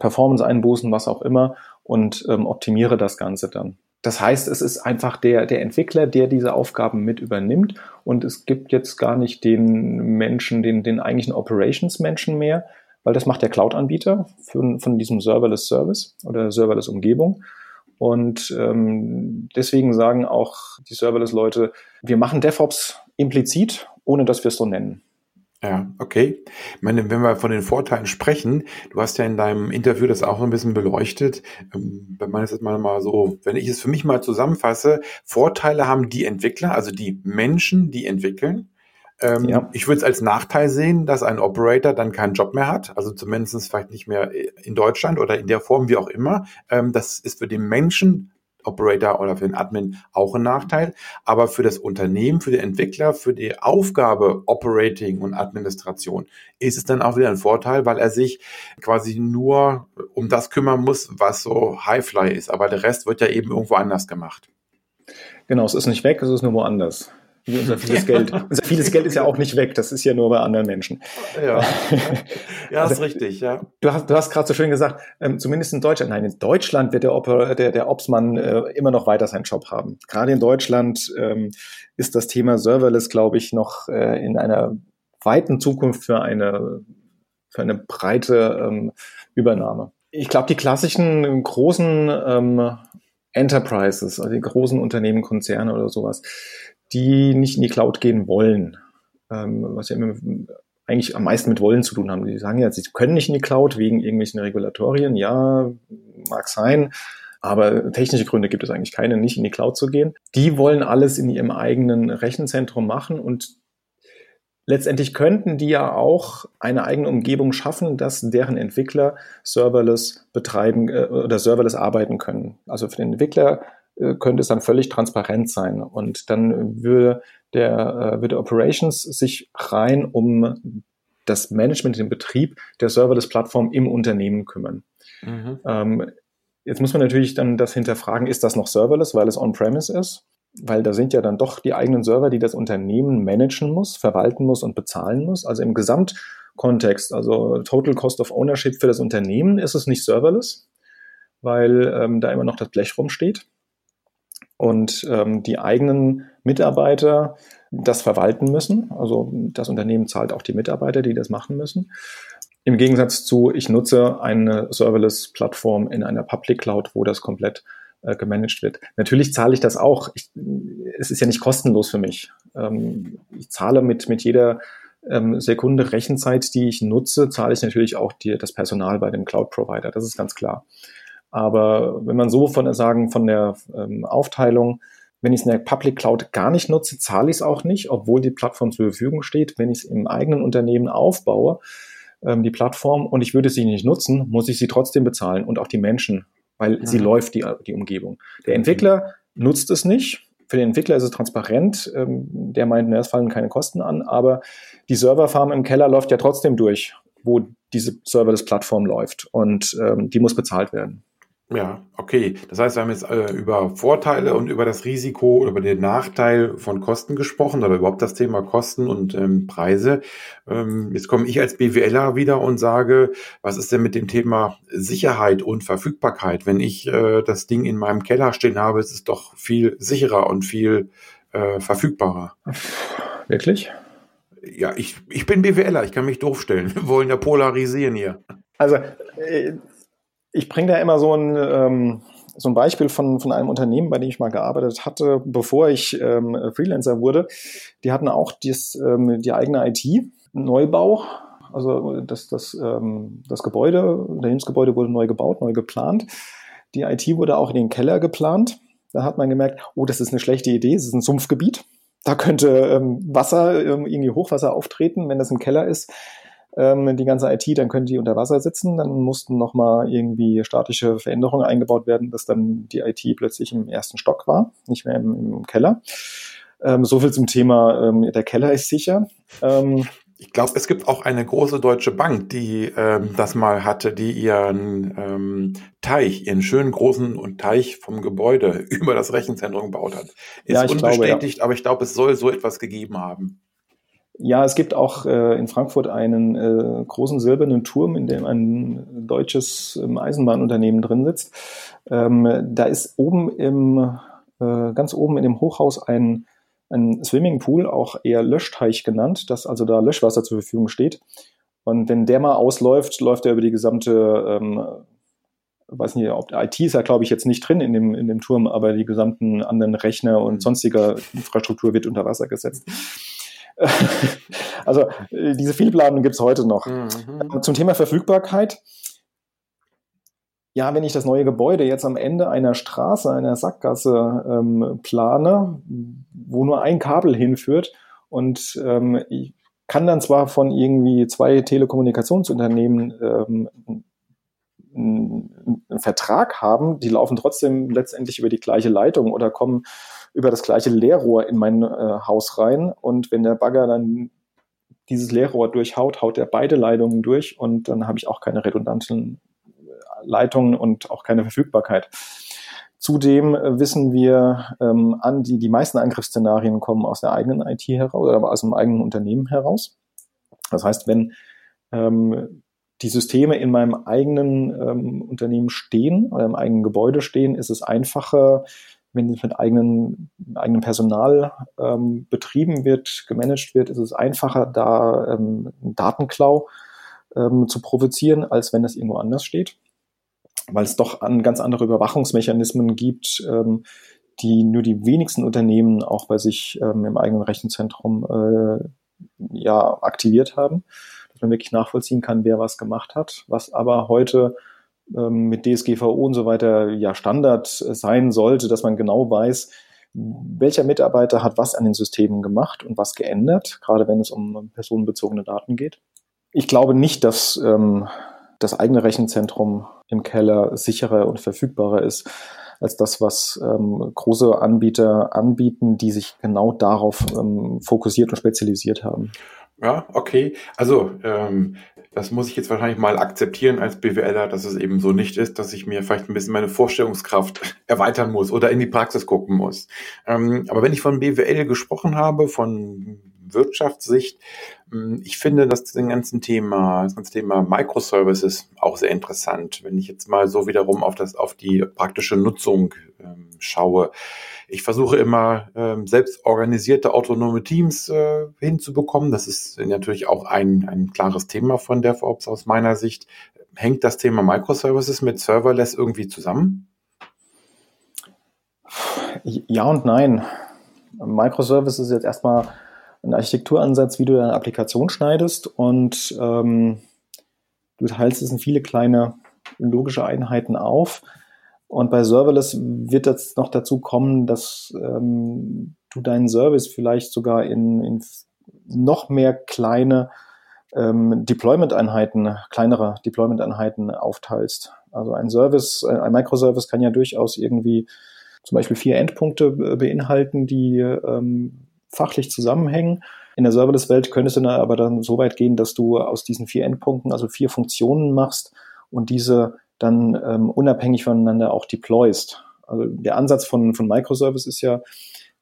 Performance-Einbußen, was auch immer. Und ähm, optimiere das Ganze dann. Das heißt, es ist einfach der, der Entwickler, der diese Aufgaben mit übernimmt. Und es gibt jetzt gar nicht den Menschen, den, den eigentlichen Operations-Menschen mehr, weil das macht der Cloud-Anbieter von diesem Serverless-Service oder Serverless-Umgebung. Und ähm, deswegen sagen auch die Serverless-Leute, wir machen DevOps implizit, ohne dass wir es so nennen. Ja, okay. Ich meine, wenn wir von den Vorteilen sprechen, du hast ja in deinem Interview das auch ein bisschen beleuchtet. Ähm, wenn man es mal so, wenn ich es für mich mal zusammenfasse, Vorteile haben die Entwickler, also die Menschen, die entwickeln. Ähm, ja. Ich würde es als Nachteil sehen, dass ein Operator dann keinen Job mehr hat, also zumindest vielleicht nicht mehr in Deutschland oder in der Form, wie auch immer. Ähm, das ist für den Menschen Operator oder für den Admin auch ein Nachteil. Aber für das Unternehmen, für den Entwickler, für die Aufgabe Operating und Administration ist es dann auch wieder ein Vorteil, weil er sich quasi nur um das kümmern muss, was so Highfly ist. Aber der Rest wird ja eben irgendwo anders gemacht. Genau, es ist nicht weg, es ist nur woanders. Unser vieles Geld. Unser vieles Geld ist ja auch nicht weg, das ist ja nur bei anderen Menschen. Ja, ja also, ist richtig, ja. Du hast, du hast gerade so schön gesagt, ähm, zumindest in Deutschland, nein, in Deutschland wird der, Oper, der, der Obsmann äh, immer noch weiter seinen Job haben. Gerade in Deutschland ähm, ist das Thema Serverless, glaube ich, noch äh, in einer weiten Zukunft für eine, für eine breite ähm, Übernahme. Ich glaube, die klassischen großen ähm, Enterprises, also die großen Unternehmen, Konzerne oder sowas, die nicht in die Cloud gehen wollen, ähm, was ja immer eigentlich am meisten mit wollen zu tun haben. Die sagen ja, sie können nicht in die Cloud wegen irgendwelchen Regulatorien. Ja, mag sein. Aber technische Gründe gibt es eigentlich keine, nicht in die Cloud zu gehen. Die wollen alles in ihrem eigenen Rechenzentrum machen und letztendlich könnten die ja auch eine eigene Umgebung schaffen, dass deren Entwickler serverless betreiben äh, oder serverless arbeiten können. Also für den Entwickler könnte es dann völlig transparent sein. Und dann würde der, äh, würde Operations sich rein um das Management, den Betrieb der Serverless-Plattform im Unternehmen kümmern. Mhm. Ähm, jetzt muss man natürlich dann das hinterfragen, ist das noch Serverless, weil es on-premise ist? Weil da sind ja dann doch die eigenen Server, die das Unternehmen managen muss, verwalten muss und bezahlen muss. Also im Gesamtkontext, also Total Cost of Ownership für das Unternehmen ist es nicht Serverless, weil ähm, da immer noch das Blech rumsteht und ähm, die eigenen Mitarbeiter das verwalten müssen. Also das Unternehmen zahlt auch die Mitarbeiter, die das machen müssen. Im Gegensatz zu, ich nutze eine Serverless-Plattform in einer Public Cloud, wo das komplett äh, gemanagt wird. Natürlich zahle ich das auch. Ich, es ist ja nicht kostenlos für mich. Ähm, ich zahle mit, mit jeder ähm, Sekunde Rechenzeit, die ich nutze, zahle ich natürlich auch die, das Personal bei dem Cloud-Provider. Das ist ganz klar. Aber wenn man so von sagen, von der ähm, Aufteilung, wenn ich es in der Public Cloud gar nicht nutze, zahle ich es auch nicht, obwohl die Plattform zur Verfügung steht. Wenn ich es im eigenen Unternehmen aufbaue, ähm, die Plattform, und ich würde sie nicht nutzen, muss ich sie trotzdem bezahlen und auch die Menschen, weil mhm. sie läuft, die, die Umgebung. Der Entwickler nutzt es nicht. Für den Entwickler ist es transparent. Ähm, der meint, es fallen keine Kosten an, aber die Serverfarm im Keller läuft ja trotzdem durch, wo diese Serverless-Plattform läuft und ähm, die muss bezahlt werden. Ja, okay. Das heißt, wir haben jetzt äh, über Vorteile und über das Risiko, über den Nachteil von Kosten gesprochen, aber überhaupt das Thema Kosten und ähm, Preise. Ähm, jetzt komme ich als BWLer wieder und sage, was ist denn mit dem Thema Sicherheit und Verfügbarkeit? Wenn ich äh, das Ding in meinem Keller stehen habe, ist es doch viel sicherer und viel äh, verfügbarer. Wirklich? Ja, ich, ich bin BWLer, ich kann mich doof stellen. Wir wollen ja polarisieren hier. Also, äh, ich bringe da immer so ein, ähm, so ein Beispiel von, von einem Unternehmen, bei dem ich mal gearbeitet hatte, bevor ich ähm, Freelancer wurde. Die hatten auch dies, ähm, die eigene IT, Neubau. Also das, das, ähm, das Gebäude, Unternehmensgebäude wurde neu gebaut, neu geplant. Die IT wurde auch in den Keller geplant. Da hat man gemerkt, oh, das ist eine schlechte Idee, es ist ein Sumpfgebiet. Da könnte ähm, Wasser, ähm, irgendwie Hochwasser auftreten, wenn das im Keller ist. Ähm, die ganze IT, dann könnte die unter Wasser sitzen. Dann mussten nochmal irgendwie statische Veränderungen eingebaut werden, dass dann die IT plötzlich im ersten Stock war, nicht mehr im, im Keller. Ähm, so viel zum Thema, ähm, der Keller ist sicher. Ähm, ich glaube, es gibt auch eine große deutsche Bank, die ähm, das mal hatte, die ihren ähm, Teich, ihren schönen großen Teich vom Gebäude über das Rechenzentrum gebaut hat. Ist ja, unbestätigt, glaube, ja. aber ich glaube, es soll so etwas gegeben haben. Ja, es gibt auch äh, in Frankfurt einen äh, großen silbernen Turm, in dem ein deutsches ähm, Eisenbahnunternehmen drin sitzt. Ähm, da ist oben im, äh, ganz oben in dem Hochhaus ein ein Swimmingpool, auch eher Löschteich genannt, dass also da Löschwasser zur Verfügung steht. Und wenn der mal ausläuft, läuft er über die gesamte, ähm, weiß nicht, ob der IT ist ja, glaube ich, jetzt nicht drin in dem, in dem Turm, aber die gesamten anderen Rechner und mhm. sonstiger Infrastruktur wird unter Wasser gesetzt. also diese Fehlplanung gibt es heute noch. Mhm. Zum Thema Verfügbarkeit ja, wenn ich das neue Gebäude jetzt am Ende einer Straße, einer Sackgasse ähm, plane, wo nur ein Kabel hinführt und ähm, ich kann dann zwar von irgendwie zwei Telekommunikationsunternehmen ähm, einen Vertrag haben, die laufen trotzdem letztendlich über die gleiche Leitung oder kommen über das gleiche Leerrohr in mein äh, Haus rein und wenn der Bagger dann dieses Leerrohr durchhaut, haut er beide Leitungen durch und dann habe ich auch keine redundanten Leitungen und auch keine Verfügbarkeit. Zudem äh, wissen wir ähm, an, die, die meisten Angriffsszenarien kommen aus der eigenen IT heraus oder aus dem eigenen Unternehmen heraus. Das heißt, wenn ähm, die Systeme in meinem eigenen ähm, Unternehmen stehen oder im eigenen Gebäude stehen, ist es einfacher, wenn es mit eigenen, eigenem Personal ähm, betrieben wird, gemanagt wird, ist es einfacher, da ähm, Datenklau ähm, zu provozieren, als wenn es irgendwo anders steht. Weil es doch an ganz andere Überwachungsmechanismen gibt, ähm, die nur die wenigsten Unternehmen auch bei sich ähm, im eigenen Rechenzentrum äh, ja, aktiviert haben, man wirklich nachvollziehen kann, wer was gemacht hat, was aber heute ähm, mit DSGVO und so weiter ja Standard sein sollte, dass man genau weiß, welcher Mitarbeiter hat was an den Systemen gemacht und was geändert, gerade wenn es um personenbezogene Daten geht. Ich glaube nicht, dass ähm, das eigene Rechenzentrum im Keller sicherer und verfügbarer ist als das, was ähm, große Anbieter anbieten, die sich genau darauf ähm, fokussiert und spezialisiert haben. Ja, okay. Also ähm, das muss ich jetzt wahrscheinlich mal akzeptieren als BWLer, dass es eben so nicht ist, dass ich mir vielleicht ein bisschen meine Vorstellungskraft erweitern muss oder in die Praxis gucken muss. Ähm, aber wenn ich von BWL gesprochen habe, von Wirtschaftssicht. Hm, ich finde das ganze Thema, das ganze Thema Microservices auch sehr interessant. Wenn ich jetzt mal so wiederum auf das, auf die praktische Nutzung ähm, schaue. Ich versuche immer ähm, selbst organisierte autonome Teams äh, hinzubekommen. Das ist natürlich auch ein, ein klares Thema von DevOps aus meiner Sicht. Hängt das Thema Microservices mit Serverless irgendwie zusammen? Ja und nein. Microservices ist jetzt erstmal ein Architekturansatz, wie du deine Applikation schneidest und ähm, du teilst es in viele kleine logische Einheiten auf. Und bei Serverless wird jetzt noch dazu kommen, dass ähm, du deinen Service vielleicht sogar in, in noch mehr kleine ähm, Deployment-Einheiten, kleinere Deployment-Einheiten aufteilst. Also ein Service, ein Microservice kann ja durchaus irgendwie zum Beispiel vier Endpunkte beinhalten, die ähm, fachlich zusammenhängen. In der Serverless-Welt könntest du aber dann so weit gehen, dass du aus diesen vier Endpunkten also vier Funktionen machst und diese dann ähm, unabhängig voneinander auch deployst. Also der Ansatz von, von Microservice ist ja,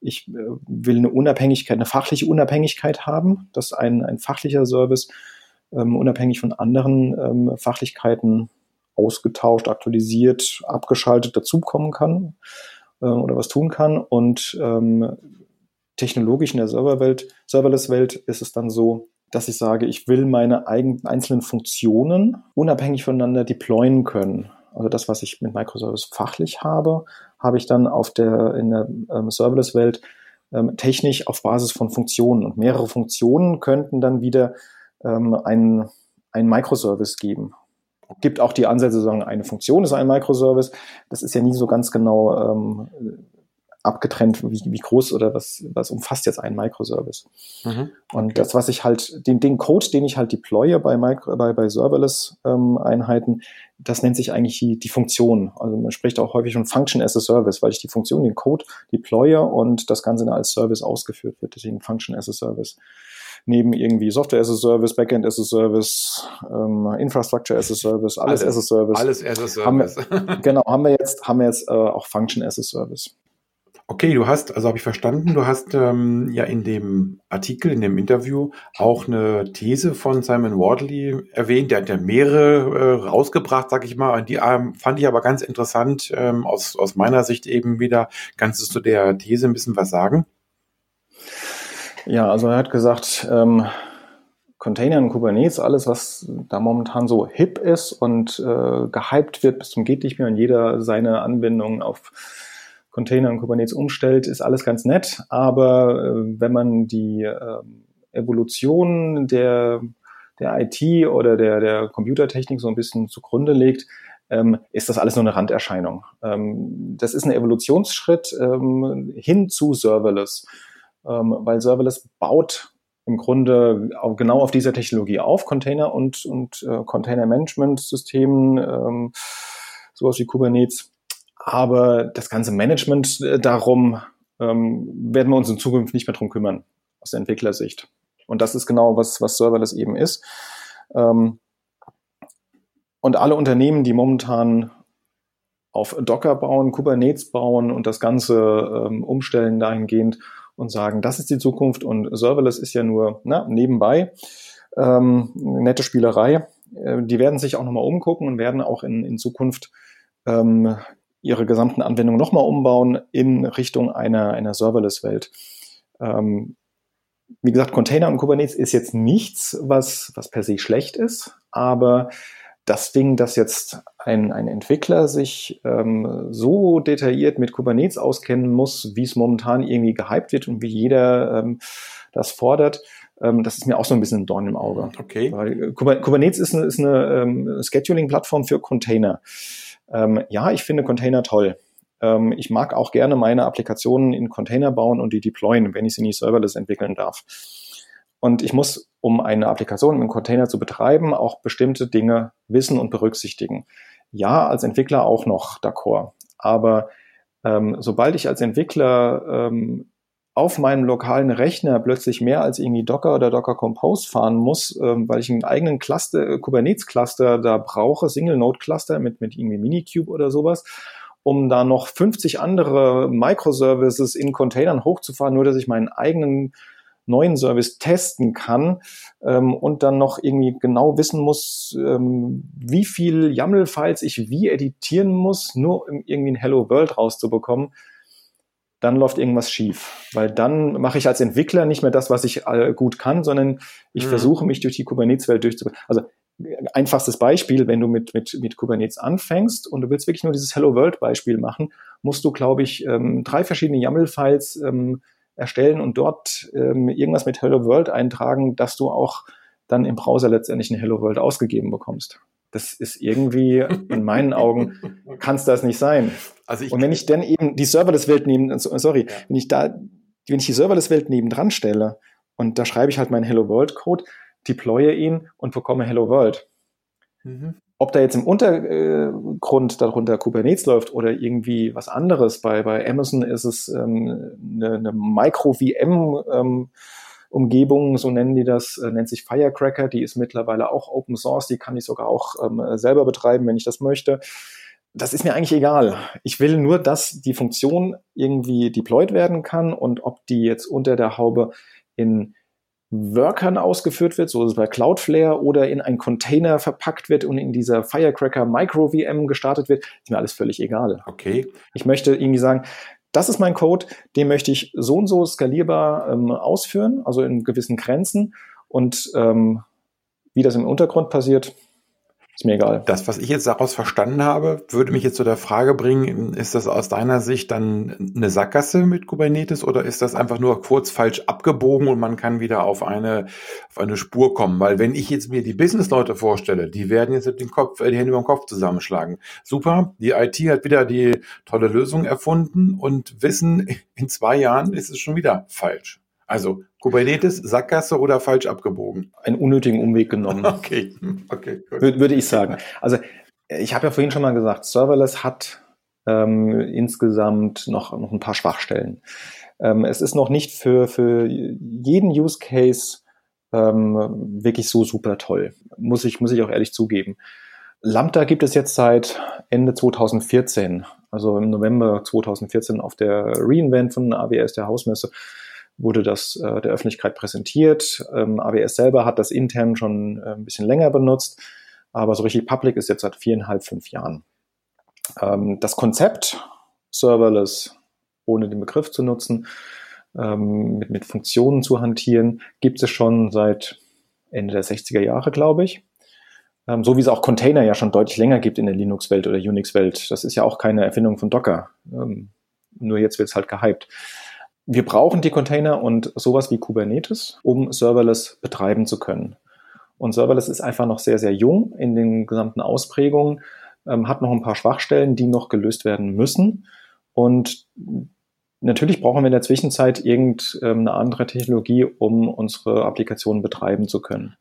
ich äh, will eine Unabhängigkeit, eine fachliche Unabhängigkeit haben, dass ein, ein fachlicher Service ähm, unabhängig von anderen ähm, Fachlichkeiten ausgetauscht, aktualisiert, abgeschaltet dazukommen kann äh, oder was tun kann. Und ähm, technologisch in der Serverwelt, Serverless-Welt ist es dann so, dass ich sage, ich will meine eigenen einzelnen Funktionen unabhängig voneinander deployen können. Also das, was ich mit Microservice fachlich habe, habe ich dann auf der, in der ähm, Serverless-Welt ähm, technisch auf Basis von Funktionen. Und mehrere Funktionen könnten dann wieder ähm, einen, einen Microservice geben. Gibt auch die Ansätze, sagen, eine Funktion ist ein Microservice. Das ist ja nie so ganz genau ähm, abgetrennt, wie, wie groß oder was, was umfasst jetzt ein Microservice. Mhm. Und das, was ich halt, den, den Code, den ich halt deploye bei, Micro, bei, bei Serverless-Einheiten, ähm, das nennt sich eigentlich die, die Funktion. Also man spricht auch häufig von Function as a Service, weil ich die Funktion, den Code deploye und das Ganze dann als Service ausgeführt wird. Deswegen Function as a Service neben irgendwie Software as a Service, Backend as a Service, ähm, Infrastructure as a Service, alles, alles, as a Service. Alles as a Service. Haben wir, genau, haben wir jetzt, haben wir jetzt äh, auch Function as a Service. Okay, du hast, also habe ich verstanden, du hast ähm, ja in dem Artikel, in dem Interview auch eine These von Simon Wardley erwähnt. Der hat ja mehrere äh, rausgebracht, sag ich mal. Und die ähm, fand ich aber ganz interessant ähm, aus, aus meiner Sicht eben wieder. Kannst du zu der These ein bisschen was sagen? Ja, also er hat gesagt, ähm, Container und Kubernetes, alles, was da momentan so hip ist und äh, gehypt wird bis zum geht nicht mehr und jeder seine Anbindung auf Container und Kubernetes umstellt, ist alles ganz nett. Aber äh, wenn man die äh, Evolution der, der IT oder der, der Computertechnik so ein bisschen zugrunde legt, ähm, ist das alles nur eine Randerscheinung. Ähm, das ist ein Evolutionsschritt ähm, hin zu Serverless, ähm, weil Serverless baut im Grunde genau auf dieser Technologie auf, Container und, und äh, Container-Management-Systemen, ähm, sowas wie Kubernetes. Aber das ganze Management äh, darum ähm, werden wir uns in Zukunft nicht mehr drum kümmern, aus der Entwicklersicht. Und das ist genau, was, was Serverless eben ist. Ähm, und alle Unternehmen, die momentan auf Docker bauen, Kubernetes bauen und das Ganze ähm, umstellen dahingehend und sagen, das ist die Zukunft und Serverless ist ja nur na, nebenbei, ähm, nette Spielerei. Äh, die werden sich auch nochmal umgucken und werden auch in, in Zukunft ähm, ihre gesamten Anwendungen nochmal umbauen in Richtung einer, einer Serverless-Welt. Ähm, wie gesagt, Container und Kubernetes ist jetzt nichts, was, was per se schlecht ist, aber das Ding, dass jetzt ein, ein Entwickler sich ähm, so detailliert mit Kubernetes auskennen muss, wie es momentan irgendwie gehypt wird und wie jeder ähm, das fordert, ähm, das ist mir auch so ein bisschen ein Dorn im Auge. Okay. Weil Kubernetes ist eine, ist eine ähm, Scheduling-Plattform für Container. Ähm, ja, ich finde Container toll. Ähm, ich mag auch gerne meine Applikationen in Container bauen und die deployen, wenn ich sie nicht serverless entwickeln darf. Und ich muss, um eine Applikation im Container zu betreiben, auch bestimmte Dinge wissen und berücksichtigen. Ja, als Entwickler auch noch, d'accord. Aber ähm, sobald ich als Entwickler ähm, auf meinem lokalen Rechner plötzlich mehr als irgendwie Docker oder Docker Compose fahren muss, ähm, weil ich einen eigenen Cluster, äh, Kubernetes-Cluster da brauche, Single-Node-Cluster mit, mit irgendwie Minikube oder sowas, um da noch 50 andere Microservices in Containern hochzufahren, nur dass ich meinen eigenen neuen Service testen kann ähm, und dann noch irgendwie genau wissen muss, ähm, wie viel YAML-Files ich wie editieren muss, nur um irgendwie ein Hello World rauszubekommen dann läuft irgendwas schief. Weil dann mache ich als Entwickler nicht mehr das, was ich äh, gut kann, sondern ich mhm. versuche mich durch die Kubernetes-Welt durchzubringen. Also einfachstes Beispiel, wenn du mit, mit, mit Kubernetes anfängst und du willst wirklich nur dieses Hello World Beispiel machen, musst du, glaube ich, ähm, drei verschiedene YAML-Files ähm, erstellen und dort ähm, irgendwas mit Hello World eintragen, dass du auch dann im Browser letztendlich eine Hello World ausgegeben bekommst. Das ist irgendwie, in meinen Augen, kann es das nicht sein. Also ich, und wenn ich dann eben die Serverless-Welt neben, sorry, ja. wenn ich da, wenn ich die Serverless-Welt nebendran stelle und da schreibe ich halt meinen Hello World Code, deploye ihn und bekomme Hello World. Mhm. Ob da jetzt im Untergrund darunter Kubernetes läuft oder irgendwie was anderes, bei, bei Amazon ist es ähm, eine, eine Micro-VM, ähm, Umgebung, so nennen die das, äh, nennt sich Firecracker, die ist mittlerweile auch Open Source, die kann ich sogar auch ähm, selber betreiben, wenn ich das möchte. Das ist mir eigentlich egal. Ich will nur, dass die Funktion irgendwie deployed werden kann und ob die jetzt unter der Haube in Workern ausgeführt wird, so ist es bei Cloudflare, oder in ein Container verpackt wird und in dieser Firecracker Micro VM gestartet wird, ist mir alles völlig egal. Okay. Ich möchte irgendwie sagen, das ist mein Code, den möchte ich so und so skalierbar ähm, ausführen, also in gewissen Grenzen. Und ähm, wie das im Untergrund passiert, Ist mir egal. Das, was ich jetzt daraus verstanden habe, würde mich jetzt zu der Frage bringen, ist das aus deiner Sicht dann eine Sackgasse mit Kubernetes oder ist das einfach nur kurz falsch abgebogen und man kann wieder auf eine, auf eine Spur kommen? Weil wenn ich jetzt mir die Business-Leute vorstelle, die werden jetzt dem Kopf, äh, die Hände über den Kopf zusammenschlagen. Super, die IT hat wieder die tolle Lösung erfunden und wissen, in zwei Jahren ist es schon wieder falsch. Also Kubernetes, Sackgasse oder falsch abgebogen? Einen unnötigen Umweg genommen. Okay, okay. Gut. Würde ich sagen. Also ich habe ja vorhin schon mal gesagt, Serverless hat ähm, insgesamt noch, noch ein paar Schwachstellen. Ähm, es ist noch nicht für, für jeden Use Case ähm, wirklich so super toll. Muss ich, muss ich auch ehrlich zugeben. Lambda gibt es jetzt seit Ende 2014, also im November 2014 auf der Reinvent von AWS, der Hausmesse wurde das äh, der Öffentlichkeit präsentiert. Ähm, AWS selber hat das intern schon äh, ein bisschen länger benutzt, aber so richtig public ist jetzt seit viereinhalb, fünf Jahren. Ähm, das Konzept Serverless, ohne den Begriff zu nutzen, ähm, mit, mit Funktionen zu hantieren, gibt es schon seit Ende der 60er Jahre, glaube ich. Ähm, so wie es auch Container ja schon deutlich länger gibt in der Linux-Welt oder Unix-Welt. Das ist ja auch keine Erfindung von Docker. Ähm, nur jetzt wird es halt gehypt. Wir brauchen die Container und sowas wie Kubernetes, um Serverless betreiben zu können. Und Serverless ist einfach noch sehr, sehr jung in den gesamten Ausprägungen, ähm, hat noch ein paar Schwachstellen, die noch gelöst werden müssen. Und natürlich brauchen wir in der Zwischenzeit irgendeine andere Technologie, um unsere Applikationen betreiben zu können.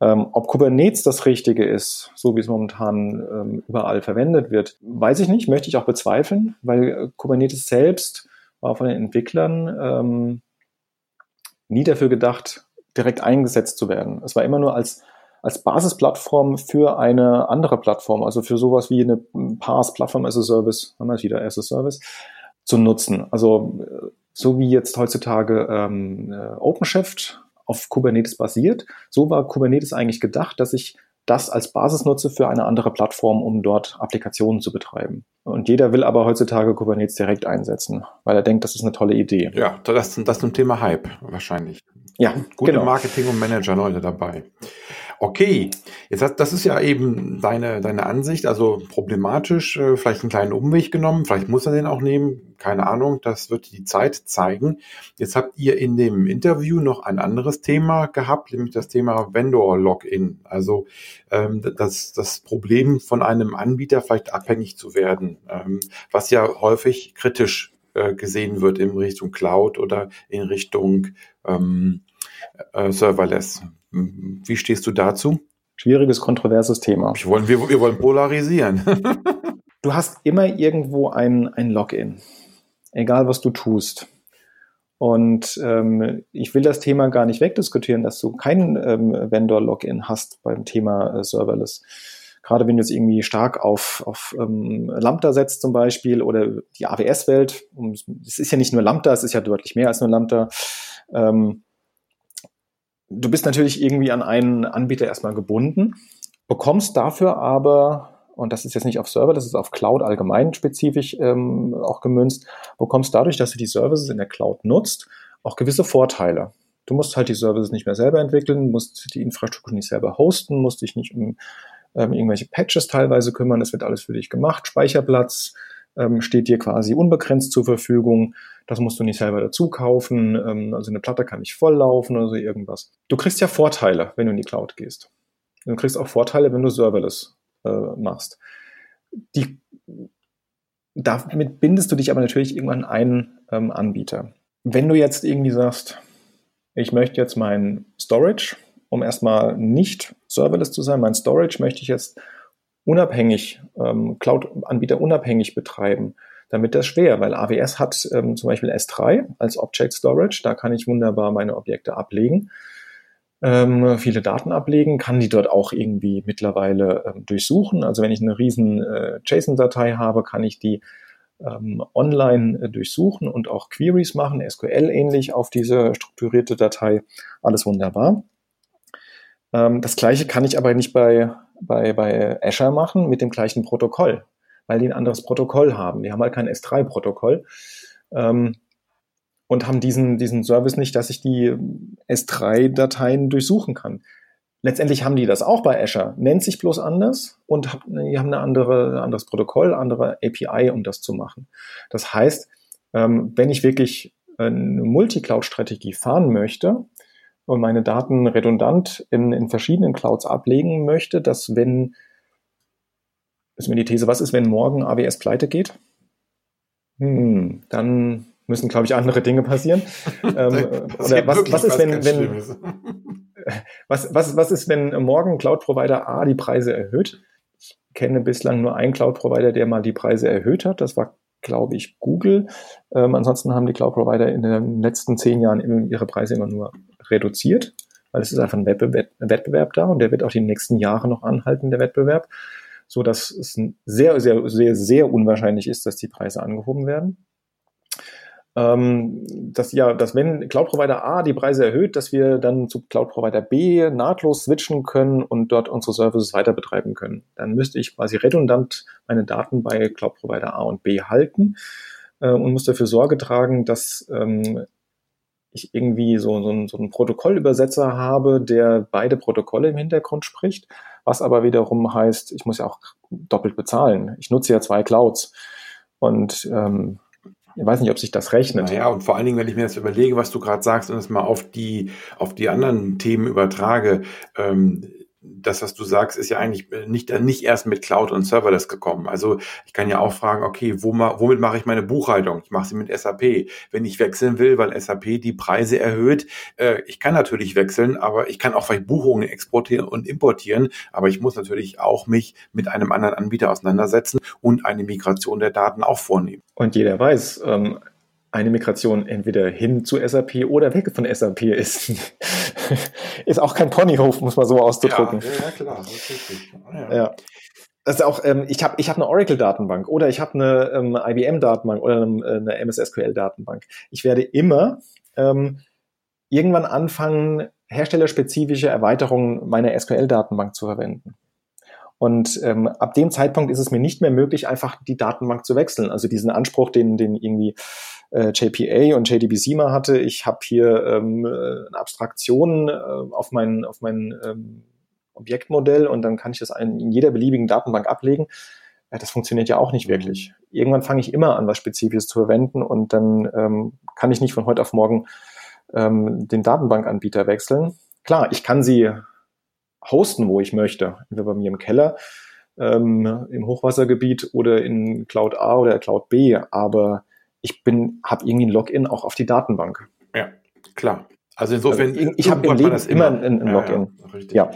Ähm, ob Kubernetes das Richtige ist, so wie es momentan ähm, überall verwendet wird, weiß ich nicht, möchte ich auch bezweifeln, weil Kubernetes selbst war von den Entwicklern ähm, nie dafür gedacht, direkt eingesetzt zu werden. Es war immer nur als, als Basisplattform für eine andere Plattform, also für sowas wie eine PaaS, Plattform as a Service, haben wir es wieder, as a Service, zu nutzen. Also so wie jetzt heutzutage ähm, OpenShift auf Kubernetes basiert, so war Kubernetes eigentlich gedacht, dass ich das als Basis nutze für eine andere Plattform, um dort Applikationen zu betreiben. Und jeder will aber heutzutage Kubernetes direkt einsetzen, weil er denkt, das ist eine tolle Idee. Ja, das, das ist ein Thema Hype wahrscheinlich. Ja, gute genau. Marketing- und Manager-Leute dabei. Okay, jetzt hast, das ist ja eben deine, deine Ansicht, also problematisch, äh, vielleicht einen kleinen Umweg genommen, vielleicht muss er den auch nehmen, keine Ahnung, das wird die Zeit zeigen. Jetzt habt ihr in dem Interview noch ein anderes Thema gehabt, nämlich das Thema Vendor-Login, also ähm, das, das Problem von einem Anbieter vielleicht abhängig zu werden, ähm, was ja häufig kritisch äh, gesehen wird in Richtung Cloud oder in Richtung ähm, äh, Serverless. Wie stehst du dazu? Schwieriges, kontroverses Thema. Wir wollen, wir, wir wollen polarisieren. du hast immer irgendwo ein, ein Login, egal was du tust. Und ähm, ich will das Thema gar nicht wegdiskutieren, dass du kein ähm, Vendor-Login hast beim Thema äh, Serverless. Gerade wenn du jetzt irgendwie stark auf, auf ähm, Lambda setzt zum Beispiel oder die AWS-Welt. Es ist ja nicht nur Lambda, es ist ja deutlich mehr als nur Lambda. Ähm, Du bist natürlich irgendwie an einen Anbieter erstmal gebunden, bekommst dafür aber, und das ist jetzt nicht auf Server, das ist auf Cloud allgemein spezifisch ähm, auch gemünzt, bekommst dadurch, dass du die Services in der Cloud nutzt, auch gewisse Vorteile. Du musst halt die Services nicht mehr selber entwickeln, musst die Infrastruktur nicht selber hosten, musst dich nicht um ähm, irgendwelche Patches teilweise kümmern, das wird alles für dich gemacht. Speicherplatz ähm, steht dir quasi unbegrenzt zur Verfügung. Das musst du nicht selber dazu kaufen. Ähm, also eine Platte kann nicht volllaufen oder so irgendwas. Du kriegst ja Vorteile, wenn du in die Cloud gehst. Du kriegst auch Vorteile, wenn du Serverless äh, machst. Die, damit bindest du dich aber natürlich irgendwann einen ähm, Anbieter. Wenn du jetzt irgendwie sagst, ich möchte jetzt mein Storage, um erstmal nicht serverless zu sein, mein Storage möchte ich jetzt unabhängig, ähm, Cloud-Anbieter unabhängig betreiben, damit das schwer, weil AWS hat ähm, zum Beispiel S3 als Object Storage, da kann ich wunderbar meine Objekte ablegen, ähm, viele Daten ablegen, kann die dort auch irgendwie mittlerweile ähm, durchsuchen. Also wenn ich eine riesen äh, JSON-Datei habe, kann ich die ähm, online äh, durchsuchen und auch Queries machen, SQL ähnlich auf diese strukturierte Datei. Alles wunderbar. Ähm, das gleiche kann ich aber nicht bei bei, bei Azure machen mit dem gleichen Protokoll, weil die ein anderes Protokoll haben. Die haben halt kein S3-Protokoll ähm, und haben diesen, diesen Service nicht, dass ich die S3-Dateien durchsuchen kann. letztendlich haben die das auch bei Azure, nennt sich bloß anders und die haben eine andere, ein anderes Protokoll, andere API, um das zu machen. Das heißt, ähm, wenn ich wirklich eine Multi-Cloud-Strategie fahren möchte und meine Daten redundant in, in verschiedenen Clouds ablegen möchte, dass wenn, ist mir die These, was ist, wenn morgen AWS pleite geht? Hm, dann müssen, glaube ich, andere Dinge passieren. ähm, oder was, was ist, wenn, wenn was, was, was ist, wenn morgen Cloud-Provider A die Preise erhöht? Ich kenne bislang nur einen Cloud-Provider, der mal die Preise erhöht hat. Das war, glaube ich, Google. Ähm, ansonsten haben die Cloud-Provider in den letzten zehn Jahren ihre Preise immer nur reduziert, weil es ist einfach ein Wettbewerb, Wettbewerb da und der wird auch die nächsten Jahre noch anhalten, der Wettbewerb, so dass es sehr, sehr, sehr, sehr unwahrscheinlich ist, dass die Preise angehoben werden ähm, dass ja, dass wenn Cloud Provider A die Preise erhöht, dass wir dann zu Cloud Provider B nahtlos switchen können und dort unsere Services weiter betreiben können. Dann müsste ich quasi redundant meine Daten bei Cloud Provider A und B halten äh, und muss dafür Sorge tragen, dass ähm, ich irgendwie so, so, ein, so einen Protokollübersetzer habe, der beide Protokolle im Hintergrund spricht, was aber wiederum heißt, ich muss ja auch doppelt bezahlen. Ich nutze ja zwei Clouds. Und ähm, ich weiß nicht, ob sich das rechnet. Naja, und vor allen Dingen, wenn ich mir das überlege, was du gerade sagst und es mal auf die, auf die anderen Themen übertrage, ähm, das, was du sagst, ist ja eigentlich nicht, nicht erst mit Cloud und Serverless gekommen. Also ich kann ja auch fragen, okay, wo, womit mache ich meine Buchhaltung? Ich mache sie mit SAP. Wenn ich wechseln will, weil SAP die Preise erhöht, äh, ich kann natürlich wechseln, aber ich kann auch vielleicht Buchungen exportieren und importieren, aber ich muss natürlich auch mich mit einem anderen Anbieter auseinandersetzen und eine Migration der Daten auch vornehmen. Und jeder weiß, ähm, eine Migration entweder hin zu SAP oder weg von SAP ist, ist auch kein Ponyhof, muss man so auszudrücken. Ja, ja klar, das ist richtig. Ah, ja. ja. Das ist auch, ähm, ich habe ich hab eine Oracle-Datenbank oder ich habe eine ähm, IBM-Datenbank oder eine, eine MS-SQL-Datenbank. Ich werde immer ähm, irgendwann anfangen, herstellerspezifische Erweiterungen meiner SQL-Datenbank zu verwenden. Und ähm, ab dem Zeitpunkt ist es mir nicht mehr möglich, einfach die Datenbank zu wechseln. Also diesen Anspruch, den, den irgendwie äh, JPA und JDBC mal hatte, ich habe hier ähm, eine Abstraktion äh, auf mein, auf mein ähm, Objektmodell und dann kann ich das in jeder beliebigen Datenbank ablegen. Ja, das funktioniert ja auch nicht mhm. wirklich. Irgendwann fange ich immer an, was Spezifisches zu verwenden und dann ähm, kann ich nicht von heute auf morgen ähm, den Datenbankanbieter wechseln. Klar, ich kann sie hosten, wo ich möchte. Entweder bei mir im Keller, ähm, im Hochwassergebiet oder in Cloud A oder Cloud B. Aber ich bin, habe irgendwie ein Login auch auf die Datenbank. Ja, klar. Also insofern, also ich, ich habe im Leben immer ein, ein Login. Ja, ja, richtig. ja.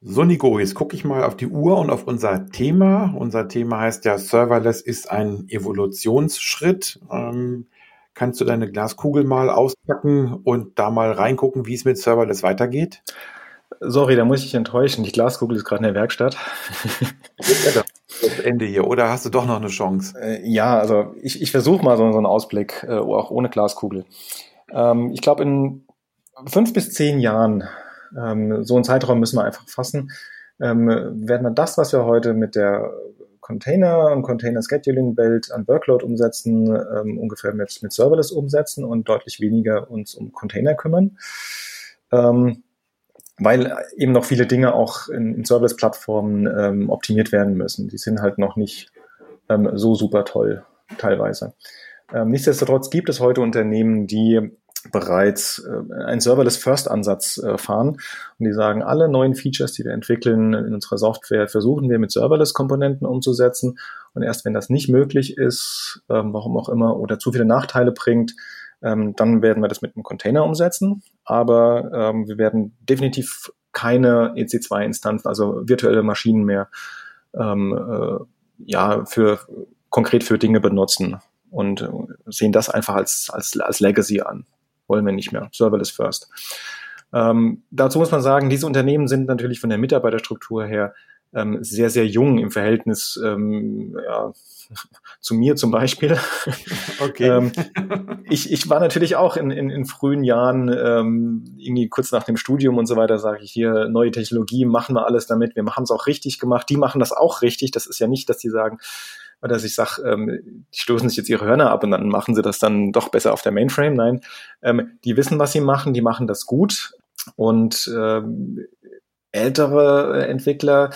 So, Nico, jetzt gucke ich mal auf die Uhr und auf unser Thema. Unser Thema heißt ja, Serverless ist ein Evolutionsschritt. Ähm, kannst du deine Glaskugel mal auspacken und da mal reingucken, wie es mit Serverless weitergeht? Sorry, da muss ich enttäuschen. Die Glaskugel ist gerade in der Werkstatt. das Ende hier, oder hast du doch noch eine Chance? Äh, ja, also ich, ich versuche mal so, so einen Ausblick, äh, auch ohne Glaskugel. Ähm, ich glaube, in fünf bis zehn Jahren, ähm, so einen Zeitraum müssen wir einfach fassen, ähm, werden wir das, was wir heute mit der Container und Container Scheduling Welt an Workload umsetzen, ungefähr mit, mit Serverless umsetzen und deutlich weniger uns um Container kümmern. Ähm, weil eben noch viele Dinge auch in, in Service-Plattformen ähm, optimiert werden müssen. Die sind halt noch nicht ähm, so super toll teilweise. Ähm, nichtsdestotrotz gibt es heute Unternehmen, die bereits äh, einen Serverless-First-Ansatz äh, fahren und die sagen, alle neuen Features, die wir entwickeln in unserer Software, versuchen wir mit Serverless-Komponenten umzusetzen und erst wenn das nicht möglich ist, ähm, warum auch immer, oder zu viele Nachteile bringt, ähm, dann werden wir das mit einem Container umsetzen. Aber ähm, wir werden definitiv keine EC2-Instanzen, also virtuelle Maschinen mehr, ähm, äh, ja, für konkret für Dinge benutzen und sehen das einfach als, als, als Legacy an. Wollen wir nicht mehr. Serverless first. Ähm, dazu muss man sagen, diese Unternehmen sind natürlich von der Mitarbeiterstruktur her ähm, sehr, sehr jung im Verhältnis ähm, ja, zu mir zum Beispiel. Okay. ähm, ich, ich war natürlich auch in, in, in frühen Jahren, ähm, irgendwie kurz nach dem Studium und so weiter, sage ich hier, neue Technologie, machen wir alles damit, wir haben es auch richtig gemacht, die machen das auch richtig. Das ist ja nicht, dass die sagen, oder dass ich sage, ähm, die stoßen sich jetzt ihre Hörner ab und dann machen sie das dann doch besser auf der Mainframe. Nein, ähm, die wissen, was sie machen, die machen das gut und ähm, ältere äh, Entwickler,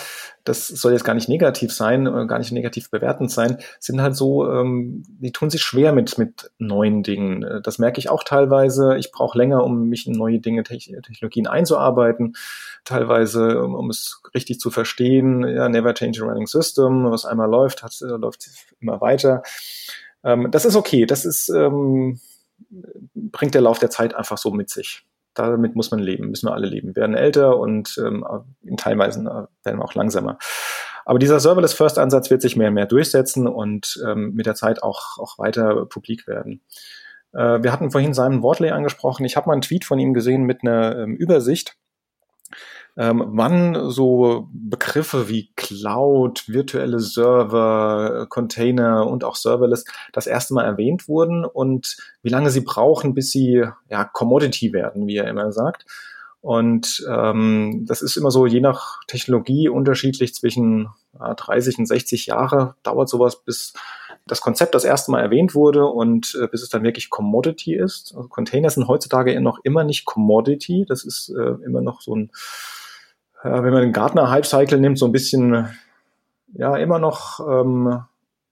das soll jetzt gar nicht negativ sein, äh, gar nicht negativ bewertend sein, sind halt so, ähm, die tun sich schwer mit, mit neuen Dingen. Äh, das merke ich auch teilweise. Ich brauche länger, um mich in neue Dinge, Technologien einzuarbeiten. Teilweise, um, um es richtig zu verstehen. Ja, never change a running system. Was einmal läuft, hat, läuft immer weiter. Ähm, das ist okay. Das ist, ähm, bringt der Lauf der Zeit einfach so mit sich damit muss man leben, müssen wir alle leben. Wir werden älter und ähm, in Teilweisen äh, werden wir auch langsamer. Aber dieser Serverless First Ansatz wird sich mehr und mehr durchsetzen und ähm, mit der Zeit auch, auch weiter publik werden. Äh, wir hatten vorhin Simon Wortley angesprochen. Ich habe mal einen Tweet von ihm gesehen mit einer ähm, Übersicht ähm, wann so Begriffe wie Cloud, virtuelle Server, Container und auch Serverless das erste Mal erwähnt wurden und wie lange sie brauchen, bis sie ja Commodity werden, wie er immer sagt. Und ähm, das ist immer so je nach Technologie unterschiedlich zwischen ja, 30 und 60 Jahre dauert sowas, bis das Konzept das erste Mal erwähnt wurde und äh, bis es dann wirklich Commodity ist. Also Container sind heutzutage noch immer nicht Commodity. Das ist äh, immer noch so ein wenn man den Gartner Hype Cycle nimmt, so ein bisschen, ja, immer noch ähm,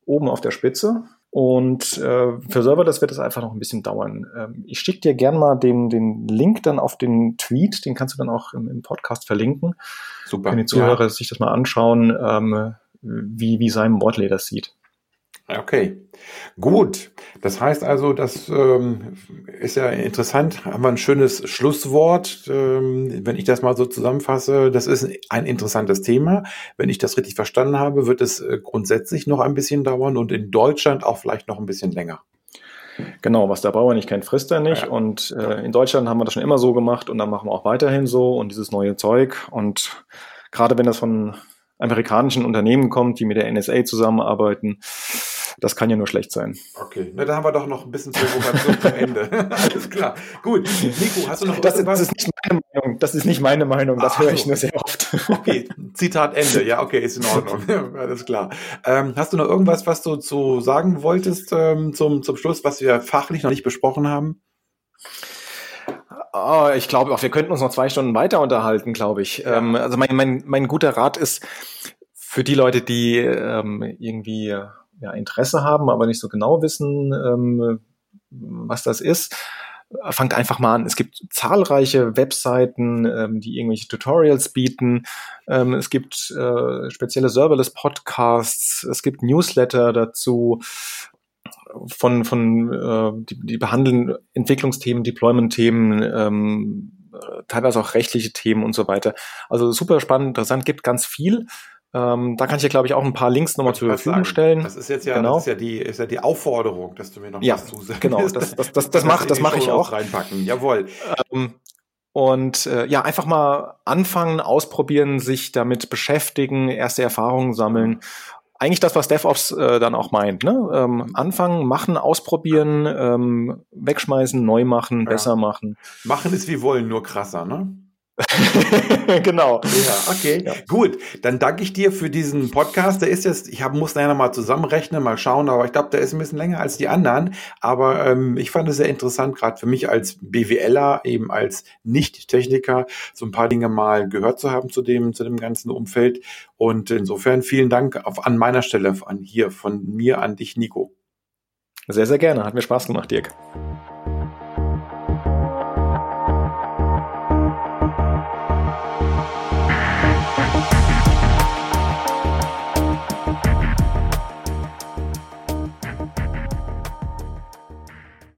oben auf der Spitze. Und äh, für Server, das wird es einfach noch ein bisschen dauern. Ähm, ich schicke dir gern mal den, den Link dann auf den Tweet, den kannst du dann auch im, im Podcast verlinken. Super. Wenn die Zuhörer ja. sich das mal anschauen, ähm, wie, wie Simon Wortley das sieht. Okay, gut. Das heißt also, das ähm, ist ja interessant. Haben wir ein schönes Schlusswort. Ähm, wenn ich das mal so zusammenfasse, das ist ein interessantes Thema. Wenn ich das richtig verstanden habe, wird es äh, grundsätzlich noch ein bisschen dauern und in Deutschland auch vielleicht noch ein bisschen länger. Genau, was der Bauer nicht kennt, frisst er nicht. Ja. Und äh, in Deutschland haben wir das schon immer so gemacht und dann machen wir auch weiterhin so und dieses neue Zeug. Und gerade wenn das von amerikanischen Unternehmen kommt, die mit der NSA zusammenarbeiten, das kann ja nur schlecht sein. Okay, na, da haben wir doch noch ein bisschen Provokation zum Ende. Alles klar. Gut. Nico, hast du noch das, irgendwas? Das ist nicht meine Meinung. Das ist nicht meine Meinung. Das Ach, höre ich nur sehr oft. Okay, Zitat Ende. Ja, okay, ist in Ordnung. Alles klar. Ähm, hast du noch irgendwas, was du zu sagen wolltest ähm, zum, zum Schluss, was wir fachlich noch nicht besprochen haben? Oh, ich glaube, wir könnten uns noch zwei Stunden weiter unterhalten, glaube ich. Ja. Ähm, also mein, mein, mein guter Rat ist für die Leute, die ähm, irgendwie ja, Interesse haben, aber nicht so genau wissen, ähm, was das ist, fangt einfach mal an. Es gibt zahlreiche Webseiten, ähm, die irgendwelche Tutorials bieten. Ähm, es gibt äh, spezielle Serverless-Podcasts. Es gibt Newsletter dazu von, von äh, die, die behandeln Entwicklungsthemen, Deployment-Themen, ähm, teilweise auch rechtliche Themen und so weiter. Also super spannend, interessant, gibt ganz viel. Ähm, da kann ich ja, glaube ich, auch ein paar Links nochmal zur Verfügung sagen. stellen. Das ist jetzt ja, genau. das ist ja, die, ist ja die Aufforderung, dass du mir noch ja, was zusagst. Genau, das, das, das, das mache das mach ich auch. Reinpacken. Jawohl. Ähm, und äh, ja, einfach mal anfangen, ausprobieren, sich damit beschäftigen, erste Erfahrungen sammeln. Eigentlich das, was DevOps äh, dann auch meint. Ne? Ähm, anfangen, machen, ausprobieren, ähm, wegschmeißen, neu machen, ja. besser machen. Machen ist wie wollen, nur krasser, ne? genau. Ja, okay. Ja. Gut, dann danke ich dir für diesen Podcast. Der ist jetzt, ich hab, muss nachher nochmal zusammenrechnen, mal schauen, aber ich glaube, der ist ein bisschen länger als die anderen. Aber ähm, ich fand es sehr interessant, gerade für mich als BWLer, eben als Nicht-Techniker, so ein paar Dinge mal gehört zu haben zu dem, zu dem ganzen Umfeld. Und insofern vielen Dank auf, an meiner Stelle, an hier von mir an dich, Nico. Sehr, sehr gerne. Hat mir Spaß gemacht, Dirk.